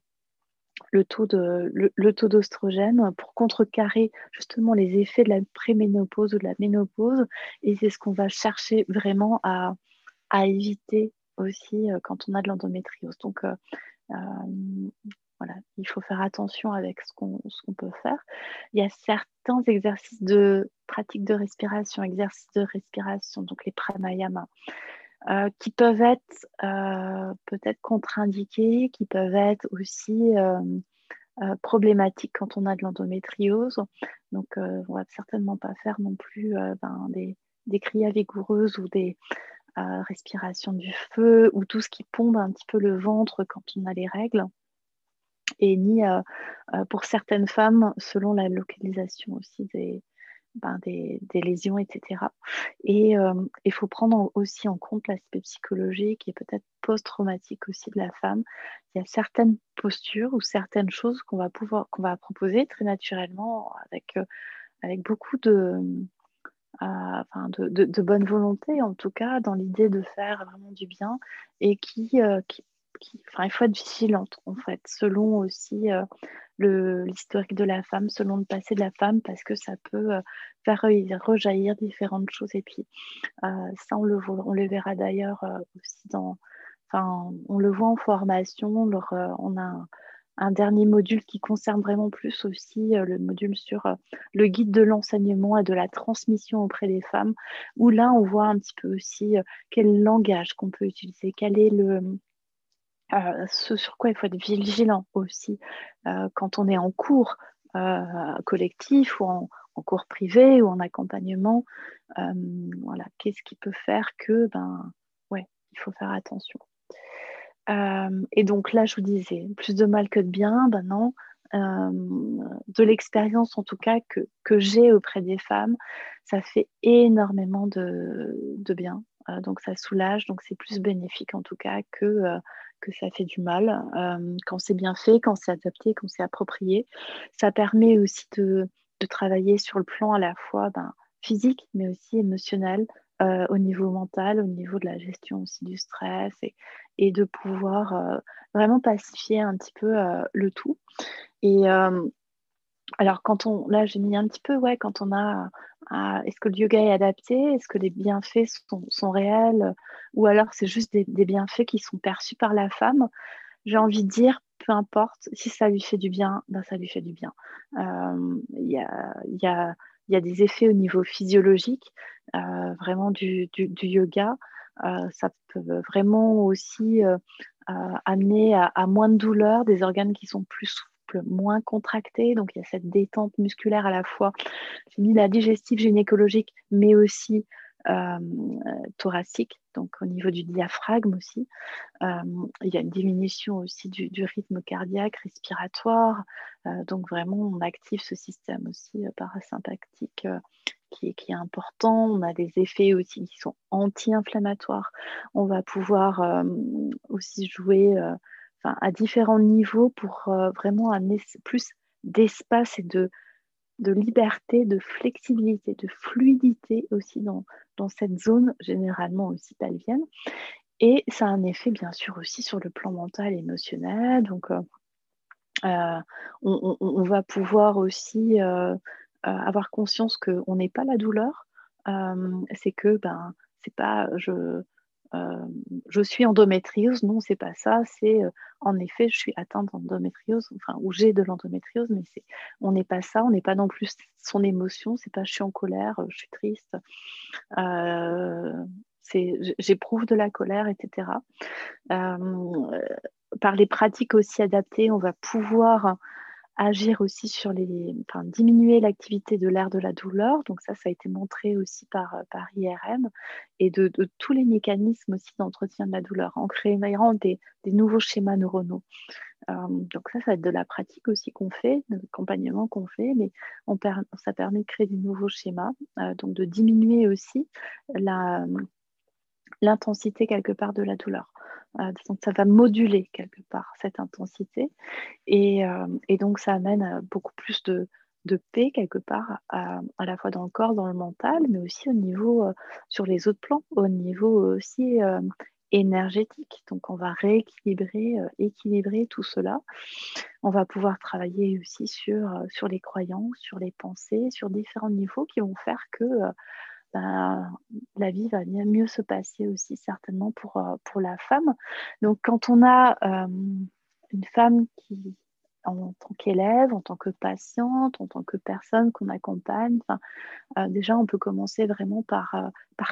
le taux de le, taux d'ostrogène pour contrecarrer justement les effets de la préménopause ou de la ménopause. Et c'est ce qu'on va chercher vraiment à, éviter aussi euh, quand on a de l'endométriose. Donc euh, euh, voilà, il faut faire attention avec ce qu'on peut faire. Il y a certains exercices de pratique de respiration, exercices de respiration, donc les pranayama, euh, qui peuvent être euh, peut-être contre-indiqués, qui peuvent être aussi euh, problématiques quand on a de l'endométriose. Donc, on ne va certainement pas faire non plus ben, des, des vigoureuses ou des respirations du feu ou tout ce qui pompe un petit peu le ventre quand on a les règles et ni euh, euh, pour certaines femmes selon la localisation aussi des, ben, des, lésions, etc. Et euh, il faut prendre aussi en compte l'aspect psychologique et peut-être post-traumatique aussi de la femme. Il y a certaines postures ou certaines choses qu'on va pouvoir qu'on va proposer très naturellement avec, avec beaucoup de, enfin de, de, bonne volonté en tout cas dans l'idée de faire vraiment du bien et qui il faut être vigilante en fait, selon aussi euh, l'historique de la femme, selon le passé de la femme, parce que ça peut euh, faire rejaillir différentes choses. Et puis euh, ça, on le, le verra d'ailleurs aussi dans, enfin, on le voit en formation. on a un, dernier module qui concerne vraiment plus aussi le module sur le guide de l'enseignement et de la transmission auprès des femmes, où là, on voit un petit peu aussi quel langage qu'on peut utiliser, quel est le euh, ce sur quoi il faut être vigilant aussi euh, quand on est en cours euh, collectif ou en, cours privé ou en accompagnement. voilà, qu'est-ce qui peut faire que, ben, ouais, il faut faire attention. et donc là, je vous disais, plus de mal que de bien, ben non. de l'expérience en tout cas que, j'ai auprès des femmes, ça fait énormément de bien. Donc ça soulage, donc c'est plus bénéfique en tout cas que que ça fait du mal. Euh, quand c'est bien fait, quand c'est adapté, quand c'est approprié, ça permet aussi de, travailler sur le plan à la fois ben, physique, mais aussi émotionnel, euh, au niveau mental, au niveau de la gestion aussi du stress et, et de pouvoir euh, vraiment pacifier un petit peu le tout. Alors, quand on, là, j'ai mis un petit peu, ouais, quand on a, est-ce que le yoga est adapté? Est-ce que les bienfaits sont, réels? Ou alors c'est juste des, bienfaits qui sont perçus par la femme? J'ai envie de dire, peu importe, si ça lui fait du bien, ben ça lui fait du bien. Euh, il y, a, y, a, y, a, des effets au niveau physiologique, euh, vraiment du, du, yoga. Euh, ça peut vraiment aussi amener à, à, moins de douleur, des organes qui sont plus moins contracté. Donc, il y a cette détente musculaire à la fois, j'ai digestive gynécologique, mais aussi euh, thoracique, donc au niveau du diaphragme aussi. Euh, il y a une diminution aussi du, rythme cardiaque, respiratoire. Euh, donc, vraiment, on active ce système aussi parasympathique. Qui est, important. On a des effets aussi qui sont anti-inflammatoires. On va pouvoir aussi jouer à différents niveaux pour euh, vraiment amener plus d'espace et de, liberté, de flexibilité, de fluidité aussi dans, cette zone généralement aussi pelvienne. Et ça a un effet bien sûr aussi sur le plan mental et émotionnel. Donc euh, euh, on, on, va pouvoir aussi avoir conscience qu'on n'est pas la douleur. c'est que ben c'est pas je euh, je suis endométriose. Non, c'est pas ça. C'est euh, en effet, je suis atteinte d'endométriose, enfin, ou j'ai de l'endométriose, mais c'est, on n'est pas ça. On n'est pas non plus son émotion. C'est pas je suis en colère, je suis triste. Euh, j'éprouve de la colère, etc. par les pratiques aussi adaptées, on va pouvoir agir aussi sur les, enfin, diminuer l'activité de l'air de la douleur. Donc ça, ça a été montré aussi par, euh, par IRM et de, tous les mécanismes aussi d'entretien de la douleur en créant des, nouveaux schémas neuronaux. Euh, donc ça, ça va être de la pratique aussi qu'on fait, de l'accompagnement qu'on fait, mais ça permet de créer des nouveaux schémas, euh, donc de diminuer aussi l'intensité quelque part de la douleur. Euh, donc ça va moduler quelque part cette intensité et, euh, donc ça amène euh, beaucoup plus de, paix quelque part à, la fois dans le corps, dans le mental, mais aussi au niveau sur les autres plans, au niveau aussi énergétique. Donc on va rééquilibrer, équilibrer tout cela. On va pouvoir travailler aussi sur, sur les croyances, sur les pensées, sur différents niveaux qui vont faire que ben, la vie va bien mieux se passer aussi certainement pour, euh, pour la femme. Donc quand on a euh, une femme qui, en tant qu'élève, en tant que patiente, en tant que personne qu'on accompagne. Euh, déjà, on peut commencer vraiment par,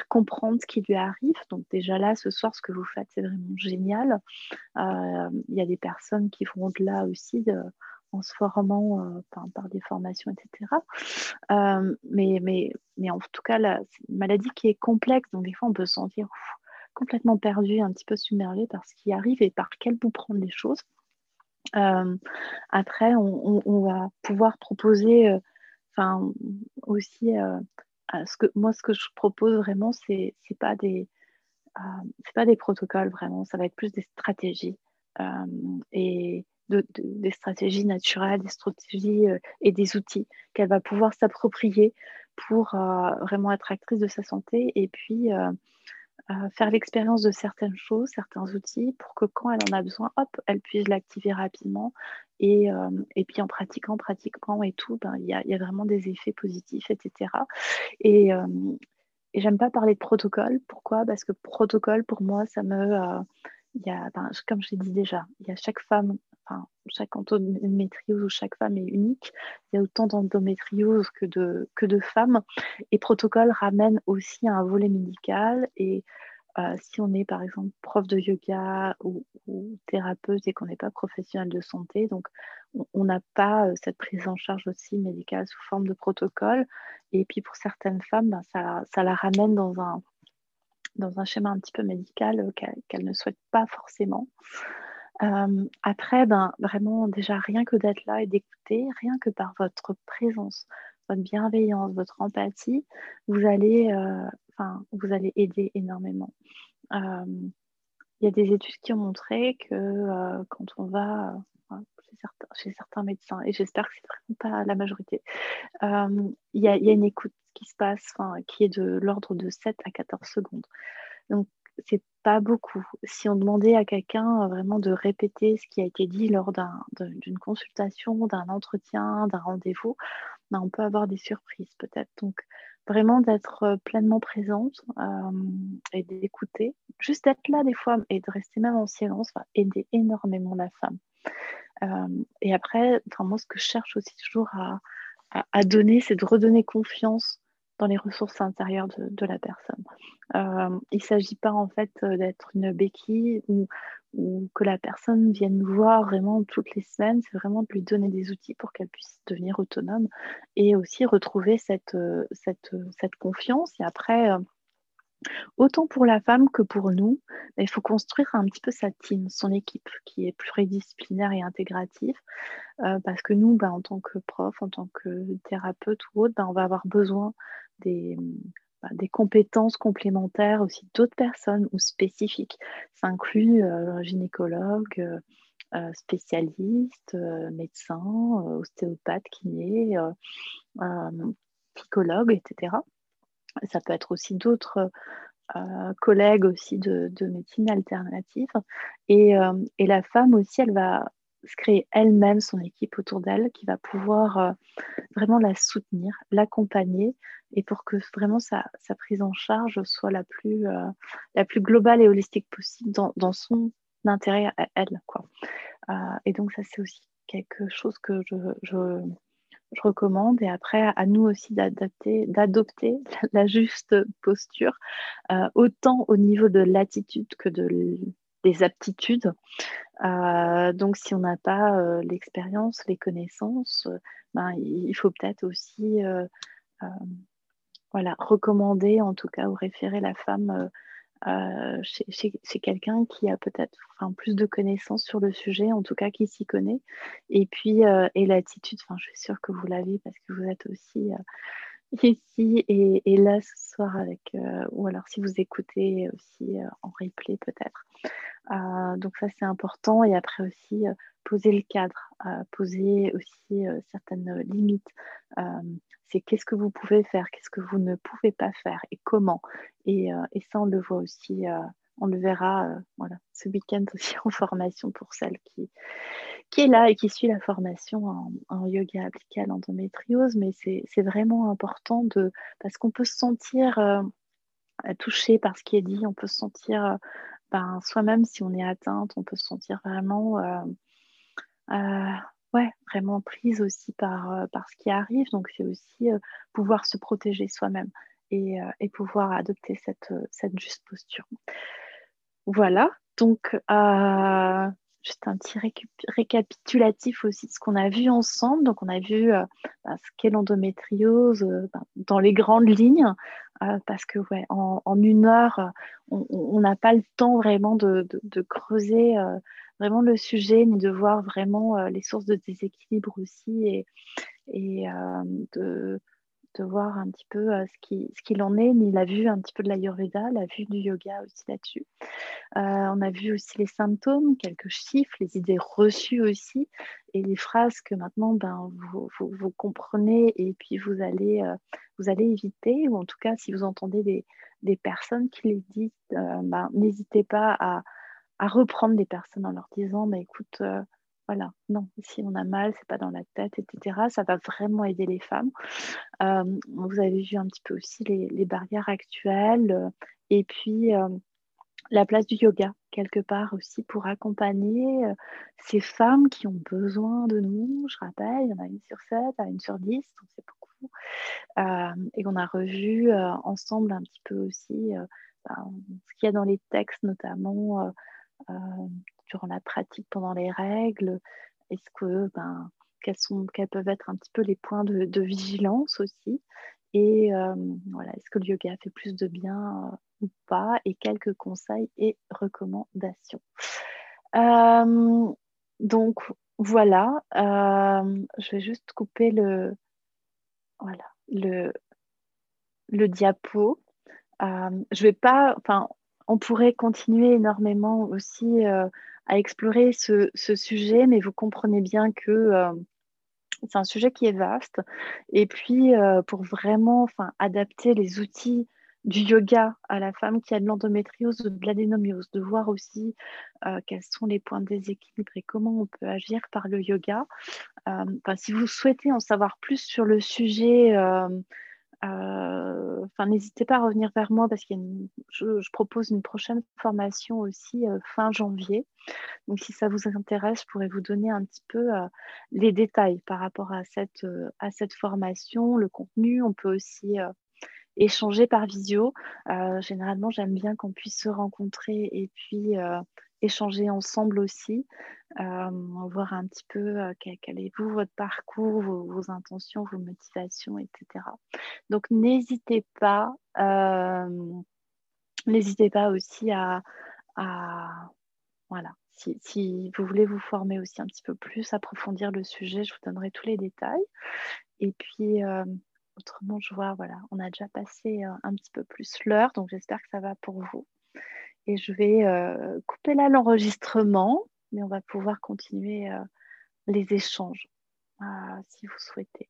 comprendre ce qui lui arrive. Donc déjà là, ce soir, ce que vous faites, c'est vraiment génial. Il y a des personnes qui vont de-là aussi en se formant par des formations, etc. mais, mais, mais en tout cas, c'est une maladie qui est complexe. Donc des fois, on peut se sentir complètement perdu, un petit peu submergé par ce qui arrive et par quel bout prendre les choses. Euh, après, on, va pouvoir proposer, euh, enfin aussi, euh, ce que moi, ce que je propose vraiment, c'est c'est pas des pas des protocoles vraiment, ça va être plus des stratégies et des stratégies naturelles, des stratégies et des outils qu'elle va pouvoir s'approprier pour vraiment être actrice de sa santé et puis faire l'expérience de certaines choses, certains outils, pour que quand elle en a besoin, hop, elle puisse l'activer rapidement. Et, euh, et, puis en pratiquant, pratiquant et tout, ben, il y, a, y, a, vraiment des effets positifs, etc. Et, euh, j'aime pas parler de protocole. Pourquoi? Parce que protocole, pour moi, ça me... Euh, y a, ben, comme je l'ai dit déjà, il y a chaque femme, chaque endométriose ou chaque femme est unique. Il y a autant d'endométriose que de, femmes. Et protocole ramène aussi un volet médical. Et euh, si on est par exemple prof de yoga ou, thérapeute et qu'on n'est pas professionnel de santé, donc on n'a pas euh, cette prise en charge aussi médicale sous forme de protocole. Et puis pour certaines femmes, ben, ça, la ramène dans un schéma un petit peu médical euh, qu'elle ne souhaite pas forcément. Euh, après, ben, vraiment, déjà, rien que d'être là et d'écouter, rien que par votre présence, votre bienveillance, votre empathie, vous allez, euh, vous allez aider énormément. Il y a des études qui ont montré que quand on va chez certains, médecins, et j'espère que c'est vraiment pas la majorité, il y, a une écoute qui se passe, qui est de l'ordre de 7 à 14 secondes. C'est pas beaucoup. Si on demandait à quelqu'un euh, vraiment de répéter ce qui a été dit lors d'une consultation, d'un entretien, d'un rendez-vous, ben, on peut avoir des surprises peut-être. Donc, vraiment d'être euh, pleinement présente euh, et d'écouter. Juste d'être là des fois et de rester même en silence va aider énormément la femme. et après, moi, ce que je cherche aussi toujours à, à donner, c'est de redonner confiance dans les ressources intérieures de, la personne. Euh, il ne s'agit pas en fait euh, d'être une béquille ou, que la personne vienne voir vraiment toutes les semaines, c'est vraiment de lui donner des outils pour qu'elle puisse devenir autonome et aussi retrouver cette, euh, cette, cette confiance. Et après, autant pour la femme que pour nous, il faut construire un petit peu sa team, son équipe qui est pluridisciplinaire et intégrative. parce que nous, ben, en tant que prof, en tant que thérapeute ou autre, ben, on va avoir besoin bah, des, compétences complémentaires aussi d'autres personnes ou spécifiques. Ça inclut euh, gynécologue, euh, euh, spécialiste, médecin, ostéopathe, kiné, psychologue, etc. Ça peut être aussi d'autres collègues aussi de, médecine alternative. Et, et, la femme aussi, elle va se créer elle-même son équipe autour d'elle qui va pouvoir vraiment la soutenir, l'accompagner et pour que vraiment sa, prise en charge soit la plus, euh, la plus globale et holistique possible dans, son intérêt à elle. Quoi. Euh, et donc ça, c'est aussi quelque chose que je, je, recommande. Et après, à nous aussi d'adapter, d'adopter la juste posture, euh, autant au niveau de l'attitude que de des aptitudes. donc, si on n'a pas l'expérience, les connaissances, ben, il faut peut-être aussi voilà, recommander en tout cas ou référer la femme euh, euh, chez, quelqu'un qui a peut-être enfin, plus de connaissances sur le sujet, en tout cas qui s'y connaît. Et puis, euh, et l'attitude, enfin, je suis sûre que vous l'avez parce que vous êtes aussi ici et, là ce soir avec, ou alors si vous écoutez aussi en replay peut-être. donc ça c'est important et après aussi poser le cadre, poser aussi certaines limites c'est qu'est-ce que vous pouvez faire, qu'est-ce que vous ne pouvez pas faire et comment. Et, euh, ça, on le voit aussi, euh, on le verra euh, voilà, ce week-end aussi en formation pour celle qui, qui est là et qui suit la formation en, yoga appliqué à l'endométriose. Mais c'est vraiment important de, parce qu'on peut se sentir touché par ce qui est dit, on peut se sentir ben, soi-même si on est atteinte, on peut se sentir vraiment ouais, vraiment prise aussi par, par ce qui arrive. Donc, c'est aussi pouvoir se protéger soi-même et, et, pouvoir adopter cette, cette juste posture. Voilà, donc juste un petit récapitulatif aussi de ce qu'on a vu ensemble. Donc, on a vu euh, bah, ce qu'est l'endométriose euh, bah, dans les grandes lignes, euh, parce que ouais, en, une heure, on n'a pas le temps vraiment de, creuser vraiment le sujet, ni de voir vraiment les sources de déséquilibre aussi et, et de voir un petit peu euh, ce qu'il en est, ni la vue un petit peu de l'Ayurveda, la vue du yoga aussi là-dessus. Euh, on a vu aussi les symptômes, quelques chiffres, les idées reçues aussi, et les phrases que maintenant ben, vous, comprenez et puis vous allez, euh, vous allez éviter, ou en tout cas si vous entendez des, des personnes qui les disent, ben, n'hésitez pas à, à, reprendre des personnes en leur disant, mais écoute, voilà, non, si on a mal, c'est pas dans la tête, etc. Ça va vraiment aider les femmes. Euh, vous avez vu un petit peu aussi les, barrières actuelles euh, et puis euh, la place du yoga quelque part aussi pour accompagner ces femmes qui ont besoin de nous. Je rappelle, il y en a une sur sept, une sur dix, donc c'est beaucoup. et on a revu ensemble un petit peu aussi ben, ce qu'il y a dans les textes, notamment durant la pratique pendant les règles? Est-ce que ben, quels, sont, quels peuvent être un petit peu les points de, vigilance aussi? Et euh, voilà, est-ce que le yoga fait plus de bien euh, ou pas? Et quelques conseils et recommandations. Euh, donc voilà, je vais juste couper le, voilà, le, le diapo. je vais pas, enfin, on pourrait continuer énormément aussi à explorer ce, sujet, mais vous comprenez bien que euh, c'est un sujet qui est vaste. Et puis, euh, pour vraiment adapter les outils du yoga à la femme qui a de l'endométriose ou de l'adénomiose, de voir aussi euh, quels sont les points de déséquilibre et comment on peut agir par le yoga. si vous souhaitez en savoir plus sur le sujet, euh, enfin, n'hésitez pas à revenir vers moi parce que je, propose une prochaine formation aussi euh, fin janvier. Donc, si ça vous intéresse, je pourrais vous donner un petit peu euh, les détails par rapport à cette, à cette formation, le contenu. On peut aussi échanger par visio. généralement, j'aime bien qu'on puisse se rencontrer et puis échanger ensemble aussi, euh, voir un petit peu euh, quel, est vous, votre parcours, vos, intentions, vos motivations, etc. Donc n'hésitez pas, euh, n'hésitez pas aussi à, voilà, si, vous voulez vous former aussi un petit peu plus, approfondir le sujet, je vous donnerai tous les détails. Et puis, autrement, je vois, voilà, on a déjà passé un petit peu plus l'heure, donc j'espère que ça va pour vous. Et je vais euh, couper là l'enregistrement, mais on va pouvoir continuer euh, les échanges euh, si vous souhaitez.